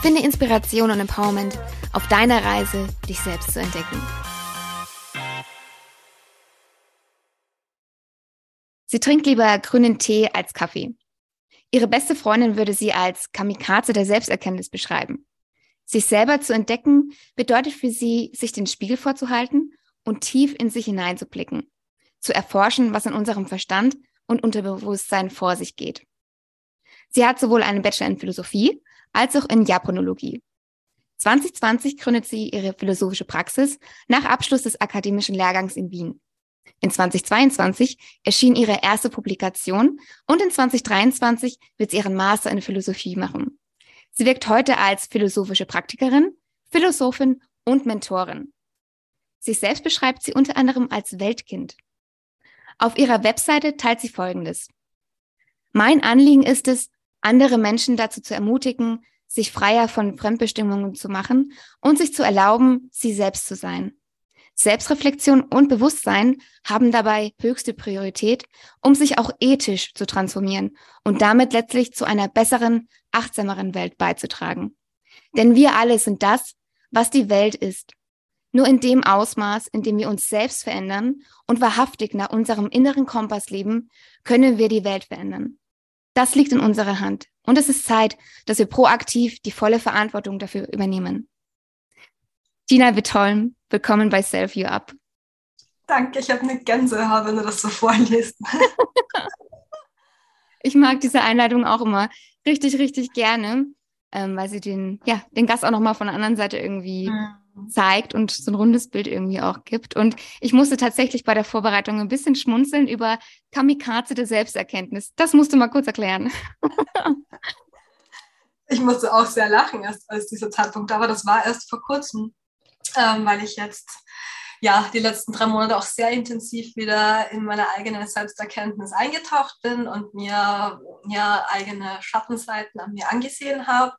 Finde Inspiration und Empowerment auf deiner Reise, dich selbst zu entdecken. Sie trinkt lieber grünen Tee als Kaffee. Ihre beste Freundin würde sie als Kamikaze der Selbsterkenntnis beschreiben. Sich selber zu entdecken bedeutet für sie, sich den Spiegel vorzuhalten und tief in sich hineinzublicken, zu erforschen, was in unserem Verstand und Unterbewusstsein vor sich geht. Sie hat sowohl einen Bachelor in Philosophie als auch in Japanologie. 2020 gründet sie ihre philosophische Praxis nach Abschluss des akademischen Lehrgangs in Wien. In 2022 erschien ihre erste Publikation und in 2023 wird sie ihren Master in Philosophie machen. Sie wirkt heute als philosophische Praktikerin, Philosophin und Mentorin. Sich selbst beschreibt sie unter anderem als Weltkind. Auf ihrer Webseite teilt sie Folgendes. Mein Anliegen ist es, andere Menschen dazu zu ermutigen, sich freier von Fremdbestimmungen zu machen und sich zu erlauben, sie selbst zu sein. Selbstreflexion und Bewusstsein haben dabei höchste Priorität, um sich auch ethisch zu transformieren und damit letztlich zu einer besseren, achtsameren Welt beizutragen. Denn wir alle sind das, was die Welt ist. Nur in dem Ausmaß, in dem wir uns selbst verändern und wahrhaftig nach unserem inneren Kompass leben, können wir die Welt verändern. Das liegt in unserer Hand. Und es ist Zeit, dass wir proaktiv die volle Verantwortung dafür übernehmen. Tina Wittholm, willkommen bei Self You Up. Danke, ich habe eine Gänsehaut, wenn du das so vorliest. ich mag diese Einleitung auch immer richtig, richtig gerne, ähm, weil sie den, ja, den Gast auch nochmal von der anderen Seite irgendwie mhm zeigt und so ein rundes Bild irgendwie auch gibt. Und ich musste tatsächlich bei der Vorbereitung ein bisschen schmunzeln über Kamikaze der Selbsterkenntnis. Das musst du mal kurz erklären. ich musste auch sehr lachen, erst als dieser Zeitpunkt war. Das war erst vor kurzem, ähm, weil ich jetzt ja, die letzten drei Monate auch sehr intensiv wieder in meine eigene Selbsterkenntnis eingetaucht bin und mir ja, eigene Schattenseiten an mir angesehen habe.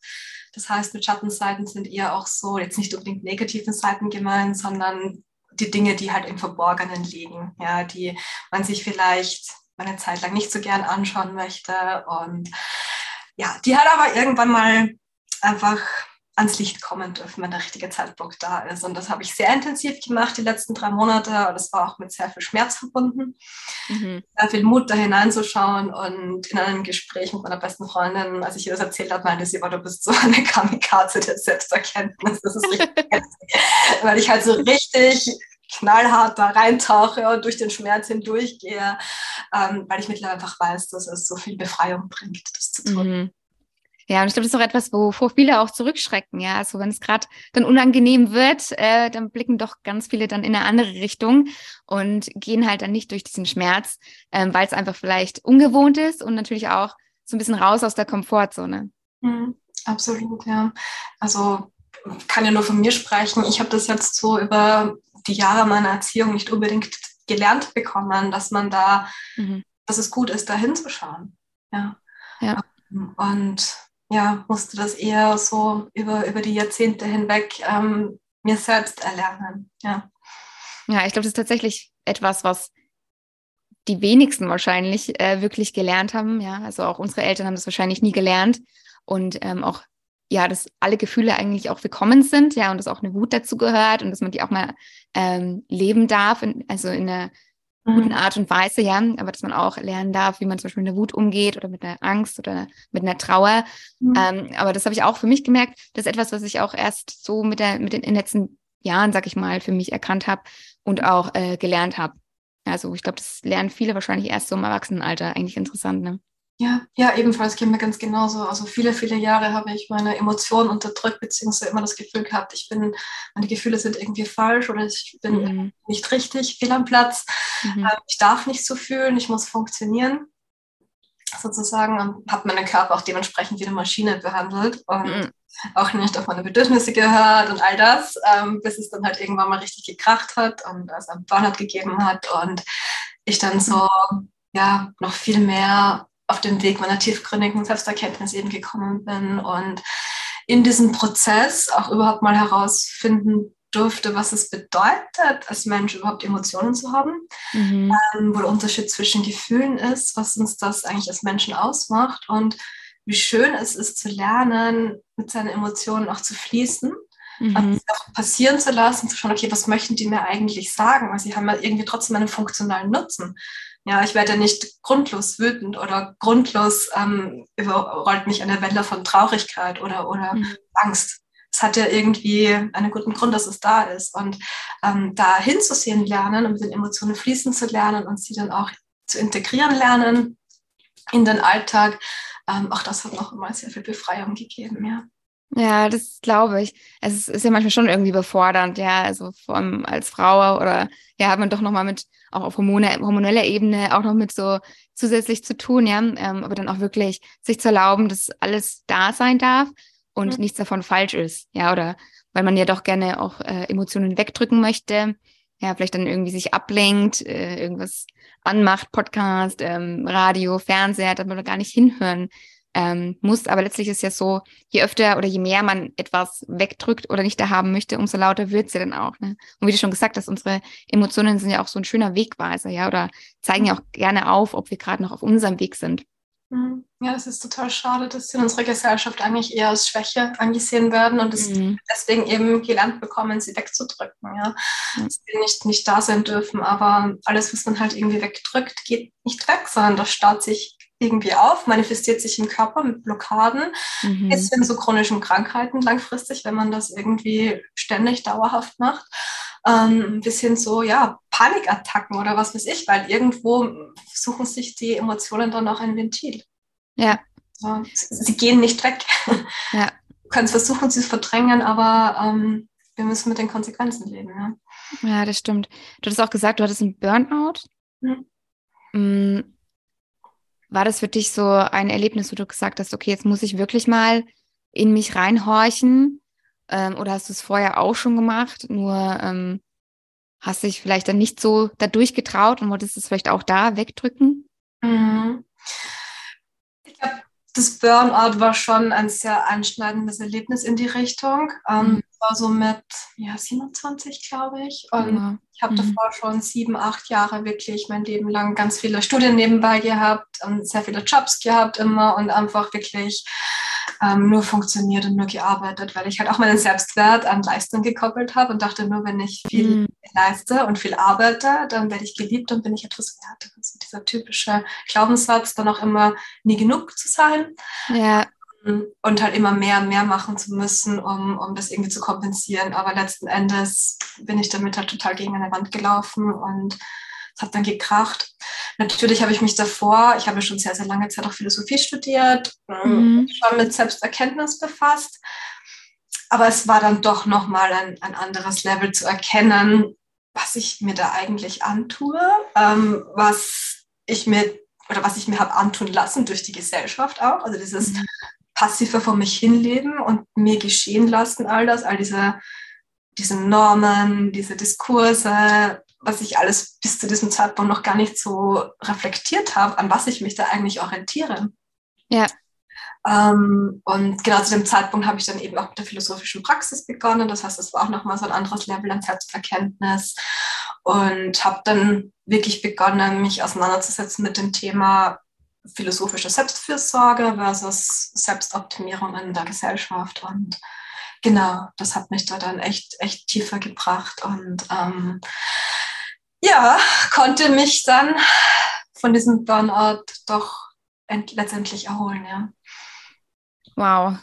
Das heißt, mit Schattenseiten sind eher auch so, jetzt nicht unbedingt negativen Seiten gemeint, sondern die Dinge, die halt im Verborgenen liegen, ja, die man sich vielleicht eine Zeit lang nicht so gern anschauen möchte und ja, die halt aber irgendwann mal einfach ans Licht kommen dürfen, wenn der richtige Zeitpunkt da ist. Und das habe ich sehr intensiv gemacht die letzten drei Monate. Und das war auch mit sehr viel Schmerz verbunden. Mhm. Sehr viel Mut, da hineinzuschauen. Und in einem Gespräch mit meiner besten Freundin, als ich ihr das erzählt habe, meinte sie, oh, du bist so eine Kamikaze der Selbsterkenntnis. Das ist richtig Weil ich halt so richtig knallhart da reintauche und durch den Schmerz hindurchgehe, ähm, weil ich mittlerweile einfach weiß, dass es so viel Befreiung bringt, das zu tun. Mhm. Ja, und ich glaube, das ist auch etwas, wovor viele auch zurückschrecken. Ja, also wenn es gerade dann unangenehm wird, äh, dann blicken doch ganz viele dann in eine andere Richtung und gehen halt dann nicht durch diesen Schmerz, ähm, weil es einfach vielleicht ungewohnt ist und natürlich auch so ein bisschen raus aus der Komfortzone. Mhm, absolut, ja. Also kann ja nur von mir sprechen. Ich habe das jetzt so über die Jahre meiner Erziehung nicht unbedingt gelernt bekommen, dass man da, mhm. dass es gut ist, da hinzuschauen. Ja. ja. Und ja, musste das eher so über, über die Jahrzehnte hinweg ähm, mir selbst erlernen. Ja, ja ich glaube, das ist tatsächlich etwas, was die wenigsten wahrscheinlich äh, wirklich gelernt haben. Ja, also auch unsere Eltern haben das wahrscheinlich nie gelernt und ähm, auch ja, dass alle Gefühle eigentlich auch willkommen sind, ja, und dass auch eine Wut dazu gehört und dass man die auch mal ähm, leben darf, in, also in einer guten mhm. Art und Weise, ja, aber dass man auch lernen darf, wie man zum Beispiel mit der Wut umgeht oder mit einer Angst oder mit einer Trauer. Mhm. Ähm, aber das habe ich auch für mich gemerkt. Das ist etwas, was ich auch erst so mit, der, mit den, in den letzten Jahren, sag ich mal, für mich erkannt habe und auch äh, gelernt habe. Also ich glaube, das lernen viele wahrscheinlich erst so im Erwachsenenalter. Eigentlich interessant, ne? Ja, ja, ebenfalls geht mir ganz genauso. Also viele, viele Jahre habe ich meine Emotionen unterdrückt, beziehungsweise immer das Gefühl gehabt, ich bin, meine Gefühle sind irgendwie falsch oder ich bin mhm. nicht richtig, fehl am Platz. Mhm. Ähm, ich darf nicht so fühlen, ich muss funktionieren. Sozusagen habe meinen Körper auch dementsprechend wie eine Maschine behandelt. Und mhm. auch nicht auf meine Bedürfnisse gehört und all das, ähm, bis es dann halt irgendwann mal richtig gekracht hat und es einen Burnout gegeben hat und ich dann so, ja, noch viel mehr auf dem Weg meiner tiefgründigen Selbsterkenntnis eben gekommen bin und in diesem Prozess auch überhaupt mal herausfinden durfte, was es bedeutet, als Mensch überhaupt Emotionen zu haben, mhm. ähm, wo der Unterschied zwischen Gefühlen ist, was uns das eigentlich als Menschen ausmacht und wie schön es ist zu lernen, mit seinen Emotionen auch zu fließen, mhm. also auch passieren zu lassen, zu schauen, okay, was möchten die mir eigentlich sagen, weil sie haben ja irgendwie trotzdem einen funktionalen Nutzen. Ja, ich werde nicht grundlos wütend oder grundlos ähm, überrollt mich eine Welle von Traurigkeit oder, oder mhm. Angst. Es hat ja irgendwie einen guten Grund, dass es da ist. Und ähm, da hinzusehen lernen und mit den Emotionen fließen zu lernen und sie dann auch zu integrieren lernen in den Alltag, ähm, auch das hat noch immer sehr viel Befreiung gegeben, ja. Ja, das glaube ich. Es ist, ja manchmal schon irgendwie befordernd, ja, also vor allem als Frau oder ja, hat man doch nochmal mit, auch auf Hormone, hormoneller Ebene, auch noch mit so zusätzlich zu tun, ja, ähm, aber dann auch wirklich sich zu erlauben, dass alles da sein darf und mhm. nichts davon falsch ist, ja, oder weil man ja doch gerne auch äh, Emotionen wegdrücken möchte, ja, vielleicht dann irgendwie sich ablenkt, äh, irgendwas anmacht, Podcast, ähm, Radio, Fernseher, dass man da gar nicht hinhören ähm, muss. Aber letztlich ist ja so, je öfter oder je mehr man etwas wegdrückt oder nicht da haben möchte, umso lauter wird sie dann auch. Ne? Und wie du schon gesagt hast, unsere Emotionen sind ja auch so ein schöner Wegweiser, ja, oder zeigen ja auch gerne auf, ob wir gerade noch auf unserem Weg sind. Mhm. Ja, das ist total schade, dass sie in unserer Gesellschaft eigentlich eher als Schwäche angesehen werden und mhm. deswegen eben gelernt bekommen, sie wegzudrücken. Ja. Mhm. Dass sie nicht, nicht da sein dürfen, aber alles, was man halt irgendwie wegdrückt, geht nicht weg, sondern das staut sich irgendwie auf, manifestiert sich im Körper mit Blockaden, mhm. ist in so chronischen Krankheiten langfristig, wenn man das irgendwie ständig dauerhaft macht ähm, bis hin zu ja, Panikattacken oder was weiß ich, weil irgendwo suchen sich die Emotionen dann auch ein Ventil. Ja. So, sie gehen nicht weg. Ja. Du kannst versuchen, sie zu verdrängen, aber ähm, wir müssen mit den Konsequenzen leben. Ja. ja, das stimmt. Du hast auch gesagt, du hattest einen Burnout. Mhm. War das für dich so ein Erlebnis, wo du gesagt hast, okay, jetzt muss ich wirklich mal in mich reinhorchen ähm, oder hast du es vorher auch schon gemacht, nur ähm, hast dich vielleicht dann nicht so dadurch getraut und wolltest es vielleicht auch da wegdrücken? Mhm. Das Burnout war schon ein sehr einschneidendes Erlebnis in die Richtung. Ähm, mhm. war so mit ja, 27, glaube ich. Und ja. ich habe mhm. davor schon sieben, acht Jahre wirklich mein Leben lang ganz viele Studien nebenbei gehabt und sehr viele Jobs gehabt immer und einfach wirklich ähm, nur funktioniert und nur gearbeitet, weil ich halt auch meinen Selbstwert an Leistung gekoppelt habe und dachte, nur wenn ich viel mhm. leiste und viel arbeite, dann werde ich geliebt und bin ich etwas wert. Also dieser typische Glaubenssatz, dann auch immer nie genug zu sein. Ja. Und halt immer mehr, mehr machen zu müssen, um, um das irgendwie zu kompensieren. Aber letzten Endes bin ich damit halt total gegen eine Wand gelaufen und es hat dann gekracht. Natürlich habe ich mich davor, ich habe schon sehr, sehr lange Zeit auch Philosophie studiert, mhm. schon mit Selbsterkenntnis befasst. Aber es war dann doch nochmal ein, ein anderes Level zu erkennen, was ich mir da eigentlich antue, ähm, was ich mir oder was ich mir habe antun lassen durch die Gesellschaft auch. Also dieses mhm. passive vor mich hinleben und mir geschehen lassen, all das, all diese, diese Normen, diese Diskurse, was ich alles bis zu diesem Zeitpunkt noch gar nicht so reflektiert habe, an was ich mich da eigentlich orientiere. Ja. Ähm, und genau zu dem Zeitpunkt habe ich dann eben auch mit der philosophischen Praxis begonnen. Das heißt, das war auch nochmal so ein anderes Level an Selbsterkenntnis und habe dann wirklich begonnen, mich auseinanderzusetzen mit dem Thema philosophische Selbstfürsorge versus Selbstoptimierung in der Gesellschaft. Und genau, das hat mich da dann echt, echt tiefer gebracht und ähm, ja, konnte mich dann von diesem Burnout doch letztendlich erholen, ja. Wow.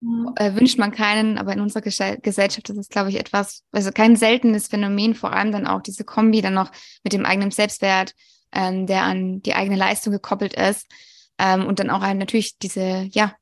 Mhm. Äh, wünscht man keinen, aber in unserer Gesellschaft ist es, glaube ich, etwas, also kein seltenes Phänomen, vor allem dann auch diese Kombi dann noch mit dem eigenen Selbstwert, ähm, der an die eigene Leistung gekoppelt ist. Ähm, und dann auch ein, natürlich diese, ja,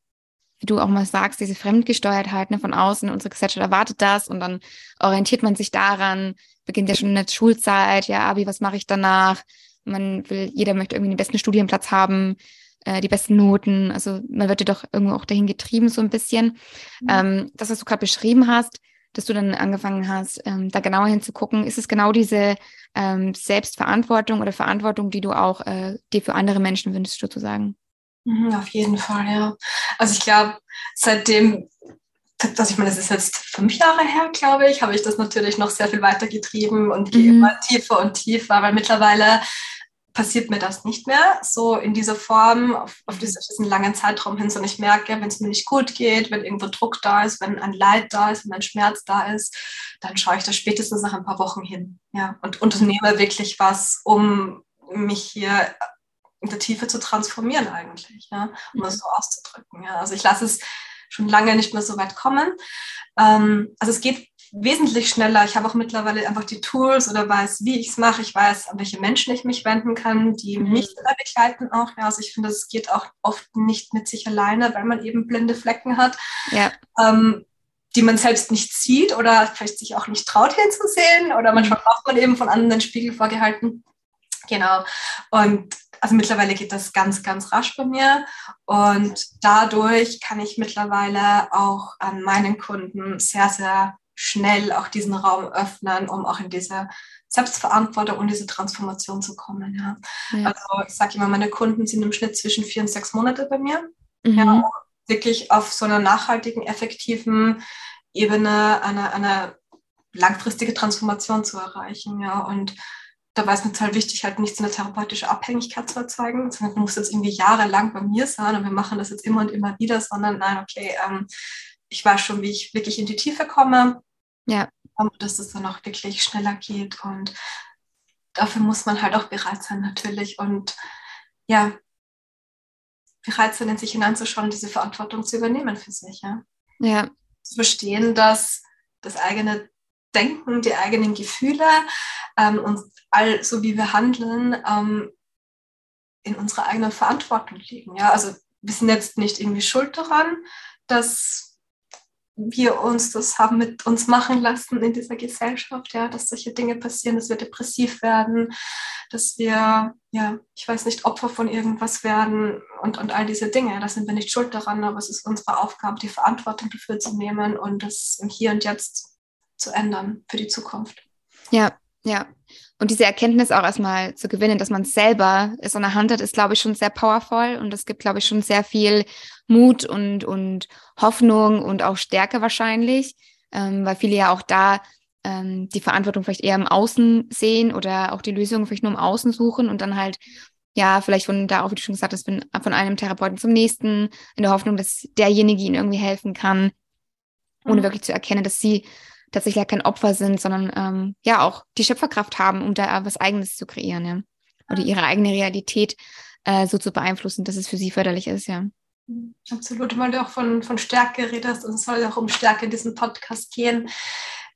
wie du auch mal sagst, diese Fremdgesteuertheit ne, von außen, unsere Gesellschaft erwartet das und dann orientiert man sich daran, beginnt ja schon in der Schulzeit, ja, Abi, was mache ich danach? Man will, jeder möchte irgendwie den besten Studienplatz haben. äh, die besten Noten. Also man wird ja doch irgendwo auch dahin getrieben, so ein bisschen. Mhm. Ähm, das, was du gerade beschrieben hast, dass du dann angefangen hast, ähm, da genauer hinzugucken, ist es genau diese ähm, Selbstverantwortung oder Verantwortung, die du auch äh, dir für andere Menschen wünschst, sozusagen? Mhm, auf jeden Fall, ja. Also ich glaube, seitdem, also ich meine, das ist jetzt fünf Jahre her, glaube ich, habe ich das natürlich noch sehr viel weiter getrieben und gehe mhm. immer tiefer und tiefer, weil mittlerweile passiert mir das nicht mehr so in dieser Form auf, auf diesen, diesen langen Zeitraum hin, sondern ich merke, wenn es mir nicht gut geht, wenn irgendwo Druck da ist, wenn ein Leid da ist, wenn ein Schmerz da ist, dann schaue ich da spätestens nach ein paar Wochen hin ja, und unternehme wirklich was, um mich hier in der Tiefe zu transformieren eigentlich, ja, um es mhm. so auszudrücken. Ja. Also ich lasse es schon lange nicht mehr so weit kommen. Ähm, also es geht wesentlich schneller. Ich habe auch mittlerweile einfach die Tools oder weiß, wie ich es mache. Ich weiß, an welche Menschen ich mich wenden kann, die mhm. mich dabei begleiten auch. Ja, also ich finde, es geht auch oft nicht mit sich alleine, weil man eben blinde Flecken hat. Ja. Ähm, die man selbst nicht sieht oder vielleicht sich auch nicht traut hinzusehen oder manchmal mhm. braucht man eben von anderen den Spiegel vorgehalten. Genau. Und also mittlerweile geht das ganz, ganz rasch bei mir und dadurch kann ich mittlerweile auch an meinen Kunden sehr, sehr schnell auch diesen Raum öffnen, um auch in diese Selbstverantwortung und diese Transformation zu kommen. Ja. ja. Also ich sage immer, meine Kunden sind im Schnitt zwischen vier und sechs Monate bei mir. Mhm. Ja, wirklich auf so einer nachhaltigen, effektiven Ebene eine, eine langfristige Transformation zu erreichen. Ja. Und dabei ist mir total wichtig, halt nicht so eine therapeutische Abhängigkeit zu erzeugen, sondern du musst jetzt irgendwie jahrelang bei mir sein und wir machen das jetzt immer und immer wieder, sondern nein, okay, ähm, ich weiß schon, wie ich wirklich in die Tiefe komme. Ja. Und dass es dann auch wirklich schneller geht. Und dafür muss man halt auch bereit sein, natürlich. Und ja, bereit sein, in sich hineinzuschauen, diese Verantwortung zu übernehmen für sich. Ja. ja. Zu verstehen, dass das eigene Denken, die eigenen Gefühle ähm, und all so wie wir handeln, ähm, in unserer eigenen Verantwortung liegen. Ja, also wir sind jetzt nicht irgendwie schuld daran, dass wir uns das haben mit uns machen lassen in dieser Gesellschaft, ja, dass solche Dinge passieren, dass wir depressiv werden, dass wir, ja, ich weiß nicht, Opfer von irgendwas werden und, und all diese Dinge. Da sind wir nicht schuld daran, aber es ist unsere Aufgabe, die Verantwortung dafür zu nehmen und das im Hier und Jetzt zu ändern für die Zukunft. Ja, ja. Und diese Erkenntnis auch erstmal zu gewinnen, dass man selber es in der Hand hat, ist, glaube ich, schon sehr powerful. Und es gibt, glaube ich, schon sehr viel Mut und, und Hoffnung und auch Stärke wahrscheinlich, ähm, weil viele ja auch da ähm, die Verantwortung vielleicht eher im Außen sehen oder auch die Lösung vielleicht nur im Außen suchen und dann halt, ja, vielleicht von da auch, wie du schon gesagt hast, von, von einem Therapeuten zum nächsten, in der Hoffnung, dass derjenige ihnen irgendwie helfen kann, ohne mhm. wirklich zu erkennen, dass sie tatsächlich ja kein Opfer sind, sondern ähm, ja auch die Schöpferkraft haben, um da was Eigenes zu kreieren, ja. Oder ihre eigene Realität äh, so zu beeinflussen, dass es für sie förderlich ist, ja. Absolut, weil du auch von, von Stärke redest und es soll auch um Stärke in diesem Podcast gehen.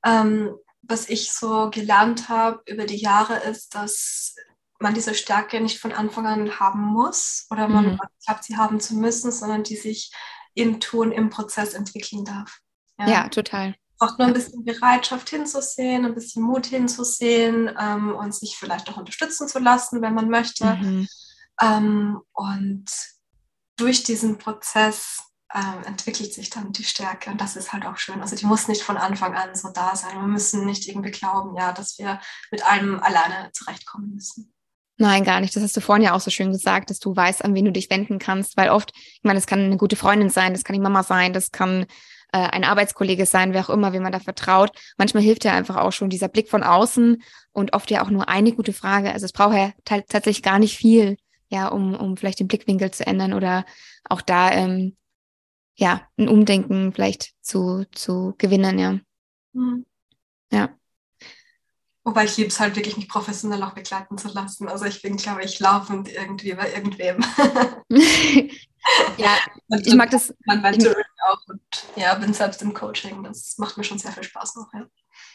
Ähm, was ich so gelernt habe über die Jahre ist, dass man diese Stärke nicht von Anfang an haben muss oder man mhm. glaubt, sie haben zu müssen, sondern die sich im Tun, im Prozess entwickeln darf. Ja, ja total braucht nur ein bisschen Bereitschaft hinzusehen, ein bisschen Mut hinzusehen ähm, und sich vielleicht auch unterstützen zu lassen, wenn man möchte. Mhm. Ähm, und durch diesen Prozess ähm, entwickelt sich dann die Stärke und das ist halt auch schön. Also die muss nicht von Anfang an so da sein. Wir müssen nicht irgendwie glauben, ja, dass wir mit allem alleine zurechtkommen müssen. Nein, gar nicht. Das hast du vorhin ja auch so schön gesagt, dass du weißt, an wen du dich wenden kannst, weil oft, ich meine, das kann eine gute Freundin sein, das kann die Mama sein, das kann äh, ein Arbeitskollege sein, wer auch immer, wie man da vertraut. Manchmal hilft ja einfach auch schon dieser Blick von außen und oft ja auch nur eine gute Frage. Also es braucht ja tatsächlich gar nicht viel, ja, um, um vielleicht den Blickwinkel zu ändern oder auch da ähm, ja ein Umdenken vielleicht zu, zu gewinnen, ja. Mhm. Ja. Wobei ich liebe es halt wirklich, mich professionell auch begleiten zu lassen. Also ich bin, glaube ich, laufend irgendwie bei irgendwem. ja, ich mag das. Mein Mentoring auch und ja, bin selbst im Coaching. Das macht mir schon sehr viel Spaß noch, ja.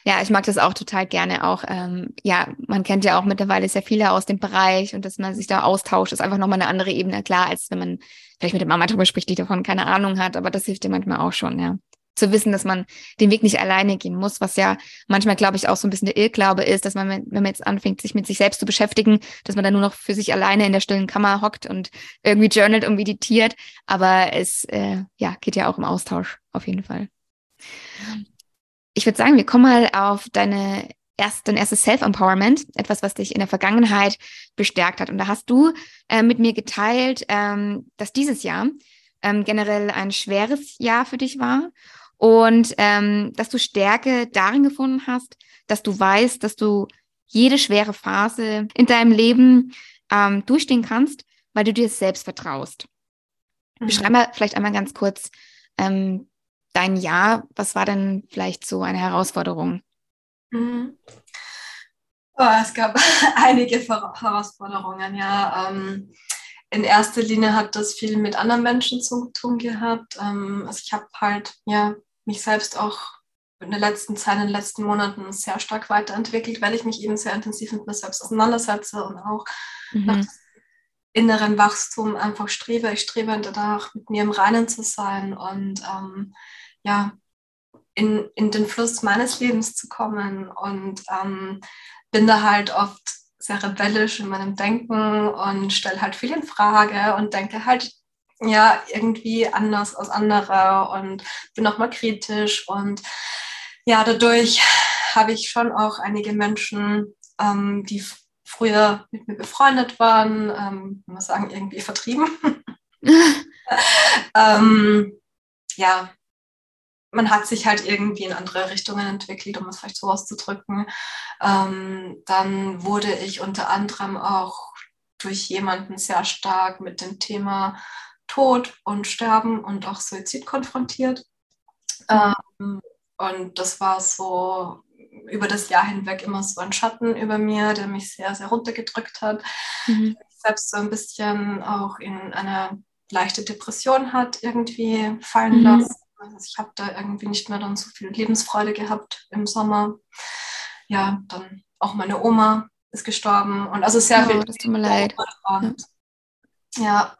Ja, ich mag das auch total gerne. Auch, ähm, ja, man kennt ja auch mittlerweile sehr viele aus dem Bereich und dass man sich da austauscht, ist einfach nochmal eine andere Ebene, klar, als wenn man vielleicht mit der Mama drüber spricht, die davon keine Ahnung hat, aber das hilft dir manchmal auch schon, ja. Zu wissen, dass man den Weg nicht alleine gehen muss, was ja manchmal, glaube ich, auch so ein bisschen der Irrglaube ist, dass man, wenn man jetzt anfängt, sich mit sich selbst zu beschäftigen, dass man dann nur noch für sich alleine in der stillen Kammer hockt und irgendwie journalt und meditiert. Aber es äh, ja, geht ja auch im Austausch auf jeden Fall. Ich würde sagen, wir kommen mal auf deine erst, dein erstes Self-Empowerment, etwas, was dich in der Vergangenheit bestärkt hat. Und da hast du äh, mit mir geteilt, ähm, dass dieses Jahr ähm, generell ein schweres Jahr für dich war und ähm, dass du Stärke darin gefunden hast, dass du weißt, dass du jede schwere Phase in deinem Leben ähm, durchstehen kannst, weil du dir selbst vertraust. Mhm. Beschreib mal vielleicht einmal ganz kurz ähm, dein Jahr. Was war denn vielleicht so eine Herausforderung? Mhm. Oh, es gab einige Herausforderungen, ja. Ähm, in erster Linie hat das viel mit anderen Menschen zu tun gehabt. Ähm, also ich habe halt ja mich selbst auch in der letzten Zeit, in den letzten Monaten sehr stark weiterentwickelt, weil ich mich eben sehr intensiv mit mir selbst auseinandersetze und auch mhm. nach inneren Wachstum einfach strebe. Ich strebe danach, mit mir im Reinen zu sein und ähm, ja, in, in den Fluss meines Lebens zu kommen und ähm, bin da halt oft sehr rebellisch in meinem Denken und stelle halt viel in Frage und denke halt ja, irgendwie anders als andere und bin auch mal kritisch. Und ja, dadurch habe ich schon auch einige Menschen, ähm, die früher mit mir befreundet waren, ähm, muss sagen, irgendwie vertrieben. ähm, ja, man hat sich halt irgendwie in andere Richtungen entwickelt, um es vielleicht so auszudrücken. Ähm, dann wurde ich unter anderem auch durch jemanden sehr stark mit dem Thema Tod und Sterben und auch Suizid konfrontiert. Ähm, und das war so über das Jahr hinweg immer so ein Schatten über mir, der mich sehr, sehr runtergedrückt hat. Mhm. Selbst so ein bisschen auch in eine leichte Depression hat irgendwie fallen mhm. lassen. Also ich habe da irgendwie nicht mehr dann so viel Lebensfreude gehabt im Sommer. Ja, dann auch meine Oma ist gestorben und also sehr oh, viel. Das tut mir leid. Ja, ja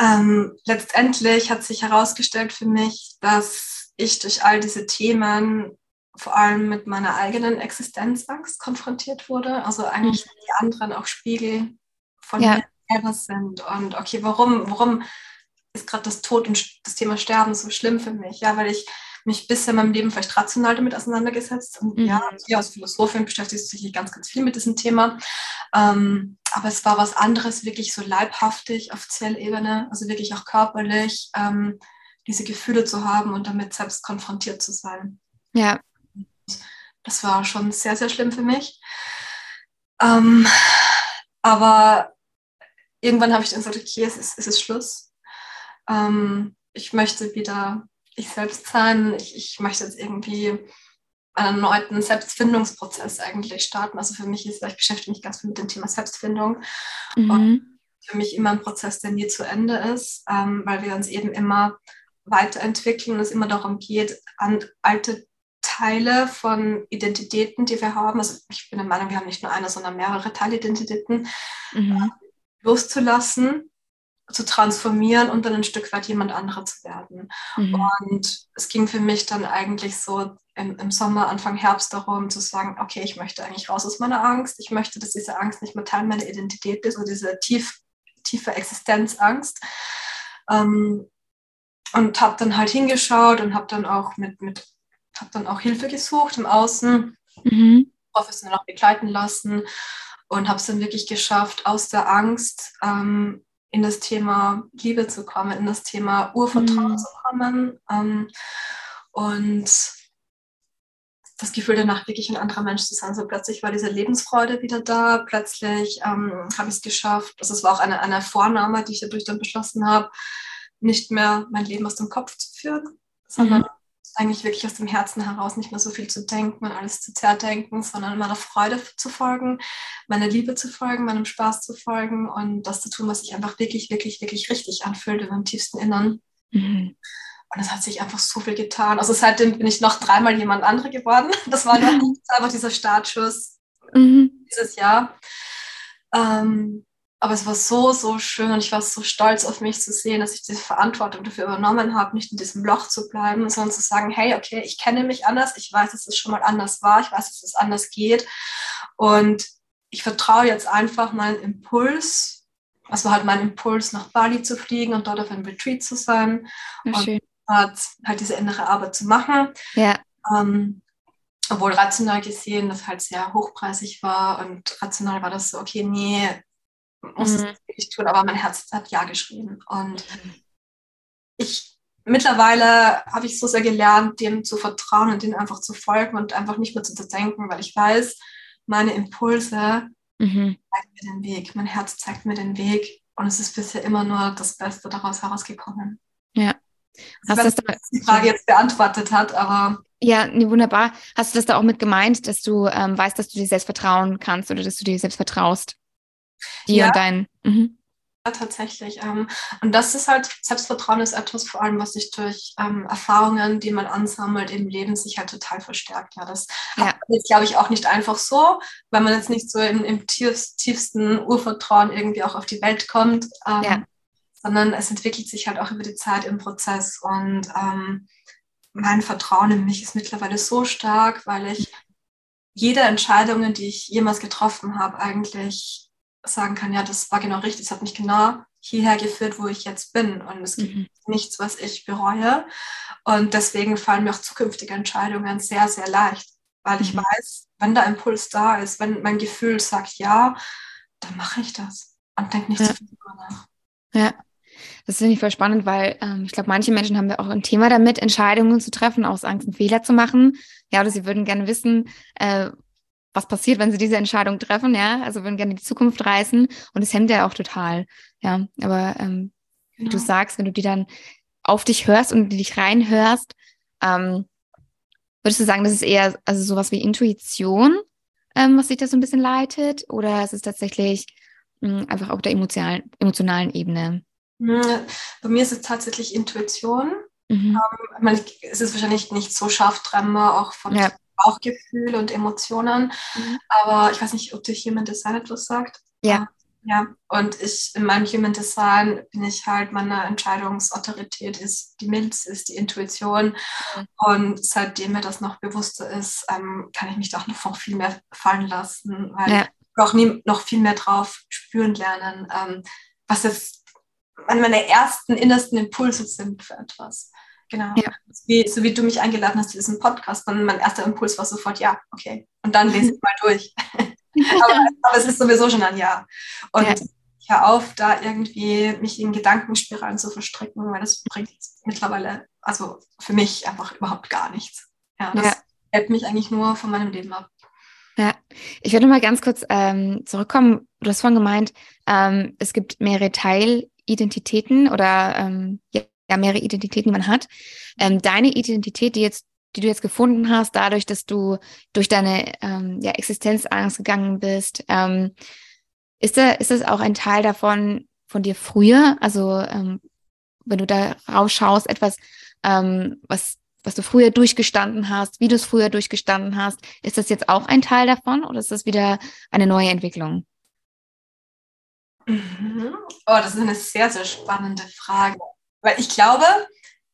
ähm, letztendlich hat sich herausgestellt für mich, dass ich durch all diese Themen vor allem mit meiner eigenen Existenzangst konfrontiert wurde. Also eigentlich mhm. die anderen auch Spiegel von ja. mir selber sind. Und okay, warum, warum ist gerade das Tod und das Thema Sterben so schlimm für mich? Ja, weil ich mich bisher in meinem Leben vielleicht rational damit auseinandergesetzt. Und mhm. ja, hier als Philosophin beschäftigst du dich ganz, ganz viel mit diesem Thema. Ähm, aber es war was anderes, wirklich so leibhaftig auf Zellebene, also wirklich auch körperlich, ähm, diese Gefühle zu haben und damit selbst konfrontiert zu sein. Ja. Das war schon sehr, sehr schlimm für mich. Ähm, aber irgendwann habe ich dann gesagt, okay, es ist, es ist Schluss. Ähm, ich möchte wieder ich selbst sein. Ich, ich möchte jetzt irgendwie einen erneuten Selbstfindungsprozess eigentlich starten. Also für mich ist, ich beschäftige mich ganz viel mit dem Thema Selbstfindung. Mhm. Und für mich immer ein Prozess, der nie zu Ende ist, ähm, weil wir uns eben immer weiterentwickeln und es immer darum geht, an alte Teile von Identitäten, die wir haben, also ich bin der Meinung, wir haben nicht nur eine, sondern mehrere Teilidentitäten, mhm. loszulassen zu transformieren und dann ein Stück weit jemand anderer zu werden. Mhm. Und es ging für mich dann eigentlich so im, im, Sommer, Anfang Herbst darum zu sagen, okay, ich möchte eigentlich raus aus meiner Angst. Ich möchte, dass diese Angst nicht mehr Teil meiner Identität ist oder diese tief, tiefe Existenzangst. Ähm, und habe dann halt hingeschaut und habe dann auch mit, mit habe dann auch Hilfe gesucht im Außen, mhm. professionell auch begleiten lassen und habe es dann wirklich geschafft, aus der Angst ähm, in das Thema Liebe zu kommen, in das Thema Urvertrauen mhm. zu kommen ähm, und das Gefühl danach wirklich ein anderer Mensch zu sein. So plötzlich war diese Lebensfreude wieder da, plötzlich ähm, habe ich es geschafft. Also es war auch eine, eine Vornahme, die ich dadurch dann beschlossen habe, nicht mehr mein Leben aus dem Kopf zu führen, sondern mhm eigentlich wirklich aus dem Herzen heraus nicht mehr so viel zu denken und alles zu zerdenken, sondern meiner Freude zu folgen, meiner Liebe zu folgen, meinem Spaß zu folgen und das zu tun, was sich einfach wirklich, wirklich, wirklich richtig anfühlt in meinem tiefsten Innern. Mhm. Und es hat sich einfach so viel getan. Also seitdem bin ich noch dreimal jemand andere geworden. Das war mhm. einfach dieser Startschuss mhm. dieses Jahr. Ähm, aber es war so, so schön und ich war so stolz auf mich zu sehen, dass ich diese Verantwortung dafür übernommen habe, nicht in diesem Loch zu bleiben, sondern zu sagen, hey, okay, ich kenne mich anders, ich weiß, dass es schon mal anders war, ich weiß, dass es anders geht und ich vertraue jetzt einfach meinen Impuls, war halt mein Impuls, nach Bali zu fliegen und dort auf einem Retreat zu sein ja, und schön. halt diese innere Arbeit zu machen. Ja. Ähm, obwohl rational gesehen das halt sehr hochpreisig war und rational war das so, okay, nee, muss mhm. es wirklich tun, aber mein Herz hat ja geschrieben. Und ich mittlerweile habe ich so sehr gelernt, dem zu vertrauen und dem einfach zu folgen und einfach nicht mehr zu denken, weil ich weiß, meine Impulse mhm. zeigen mir den Weg, mein Herz zeigt mir den Weg und es ist bisher immer nur das Beste daraus herausgekommen. Ja. Hast weiß, das da, die Frage jetzt beantwortet hat, aber ja, nee, wunderbar. Hast du das da auch mit gemeint, dass du ähm, weißt, dass du dir selbst vertrauen kannst oder dass du dir selbst vertraust? Dir ja. und dein. Mhm. Ja, tatsächlich. Ähm, und das ist halt, Selbstvertrauen ist etwas vor allem, was sich durch ähm, Erfahrungen, die man ansammelt im Leben, sich halt total verstärkt. Ja, das ja. jetzt, glaube ich, auch nicht einfach so, weil man jetzt nicht so im, im tiefsten Urvertrauen irgendwie auch auf die Welt kommt, ähm, ja. sondern es entwickelt sich halt auch über die Zeit im Prozess. Und ähm, mein Vertrauen in mich ist mittlerweile so stark, weil ich jede Entscheidung, die ich jemals getroffen habe, eigentlich sagen kann, ja, das war genau richtig, es hat mich genau hierher geführt, wo ich jetzt bin. Und es gibt mhm. nichts, was ich bereue. Und deswegen fallen mir auch zukünftige Entscheidungen sehr, sehr leicht, weil ich mhm. weiß, wenn der Impuls da ist, wenn mein Gefühl sagt ja, dann mache ich das und denke nicht ja. zu viel drüber nach. Ja. Das finde ich voll spannend, weil ähm, ich glaube, manche Menschen haben ja auch ein Thema damit, Entscheidungen zu treffen, aus Angst, einen Fehler zu machen. Ja, oder sie würden gerne wissen, äh, was passiert, wenn sie diese Entscheidung treffen, ja, also würden gerne in die Zukunft reisen und es hemmt ja auch total, ja, aber ähm, wie du sagst, wenn du die dann auf dich hörst und dich reinhörst, ähm, würdest du sagen, das ist eher also sowas wie Intuition, ähm, was sich da so ein bisschen leitet oder ist es tatsächlich mh, hm, einfach auf der emotionalen, emotionalen Ebene? Bei mir ist es tatsächlich Intuition. Mhm. Ähm, meine, es ist wahrscheinlich nicht so scharf trennbar, auch von ja. Bauchgefühl und Emotionen. Mhm. Aber ich weiß nicht, ob dir Human Design etwas sagt. Ja. Ja, und ich in meinem Human Design bin ich halt, meine Entscheidungsautorität ist die Milz, ist die Intuition. Mhm. Und seitdem mir das noch bewusster ist, ähm, kann ich mich doch noch viel mehr fallen lassen, weil ja. ich auch nie noch viel mehr drauf spüren lernen, ähm, was jetzt meine ersten innersten Impulse sind für etwas. Genau. Ja. Wie, so wie du mich eingeladen hast zu diesem Podcast, dann mein erster Impuls war sofort, ja, okay. Und dann lese ich mal durch. aber, aber, es ist sowieso schon ein Ja. Und ja. ich höre auf, da irgendwie mich in Gedankenspiralen zu verstricken, weil das bringt mittlerweile, also für mich einfach überhaupt gar nichts. Ja, das ja. hält mich eigentlich nur von meinem Leben ab. Ja, ich würde mal ganz kurz ähm, zurückkommen. Du hast vorhin gemeint, ähm, es gibt mehrere Teilidentitäten oder ähm, ja, ja mehrere Identitäten, man hat. Ähm, deine Identität, die jetzt die du jetzt gefunden hast, dadurch, dass du durch deine ähm, ja, Existenzangst gegangen bist, ähm, ist, da, ist das auch ein Teil davon von dir früher? Also ähm, wenn du da rausschaust, etwas, ähm, was, was du früher durchgestanden hast, wie du es früher durchgestanden hast, ist das jetzt auch ein Teil davon oder ist das wieder eine neue Entwicklung? Mhm. Oh, das ist eine sehr, sehr spannende Frage. Weil ich glaube,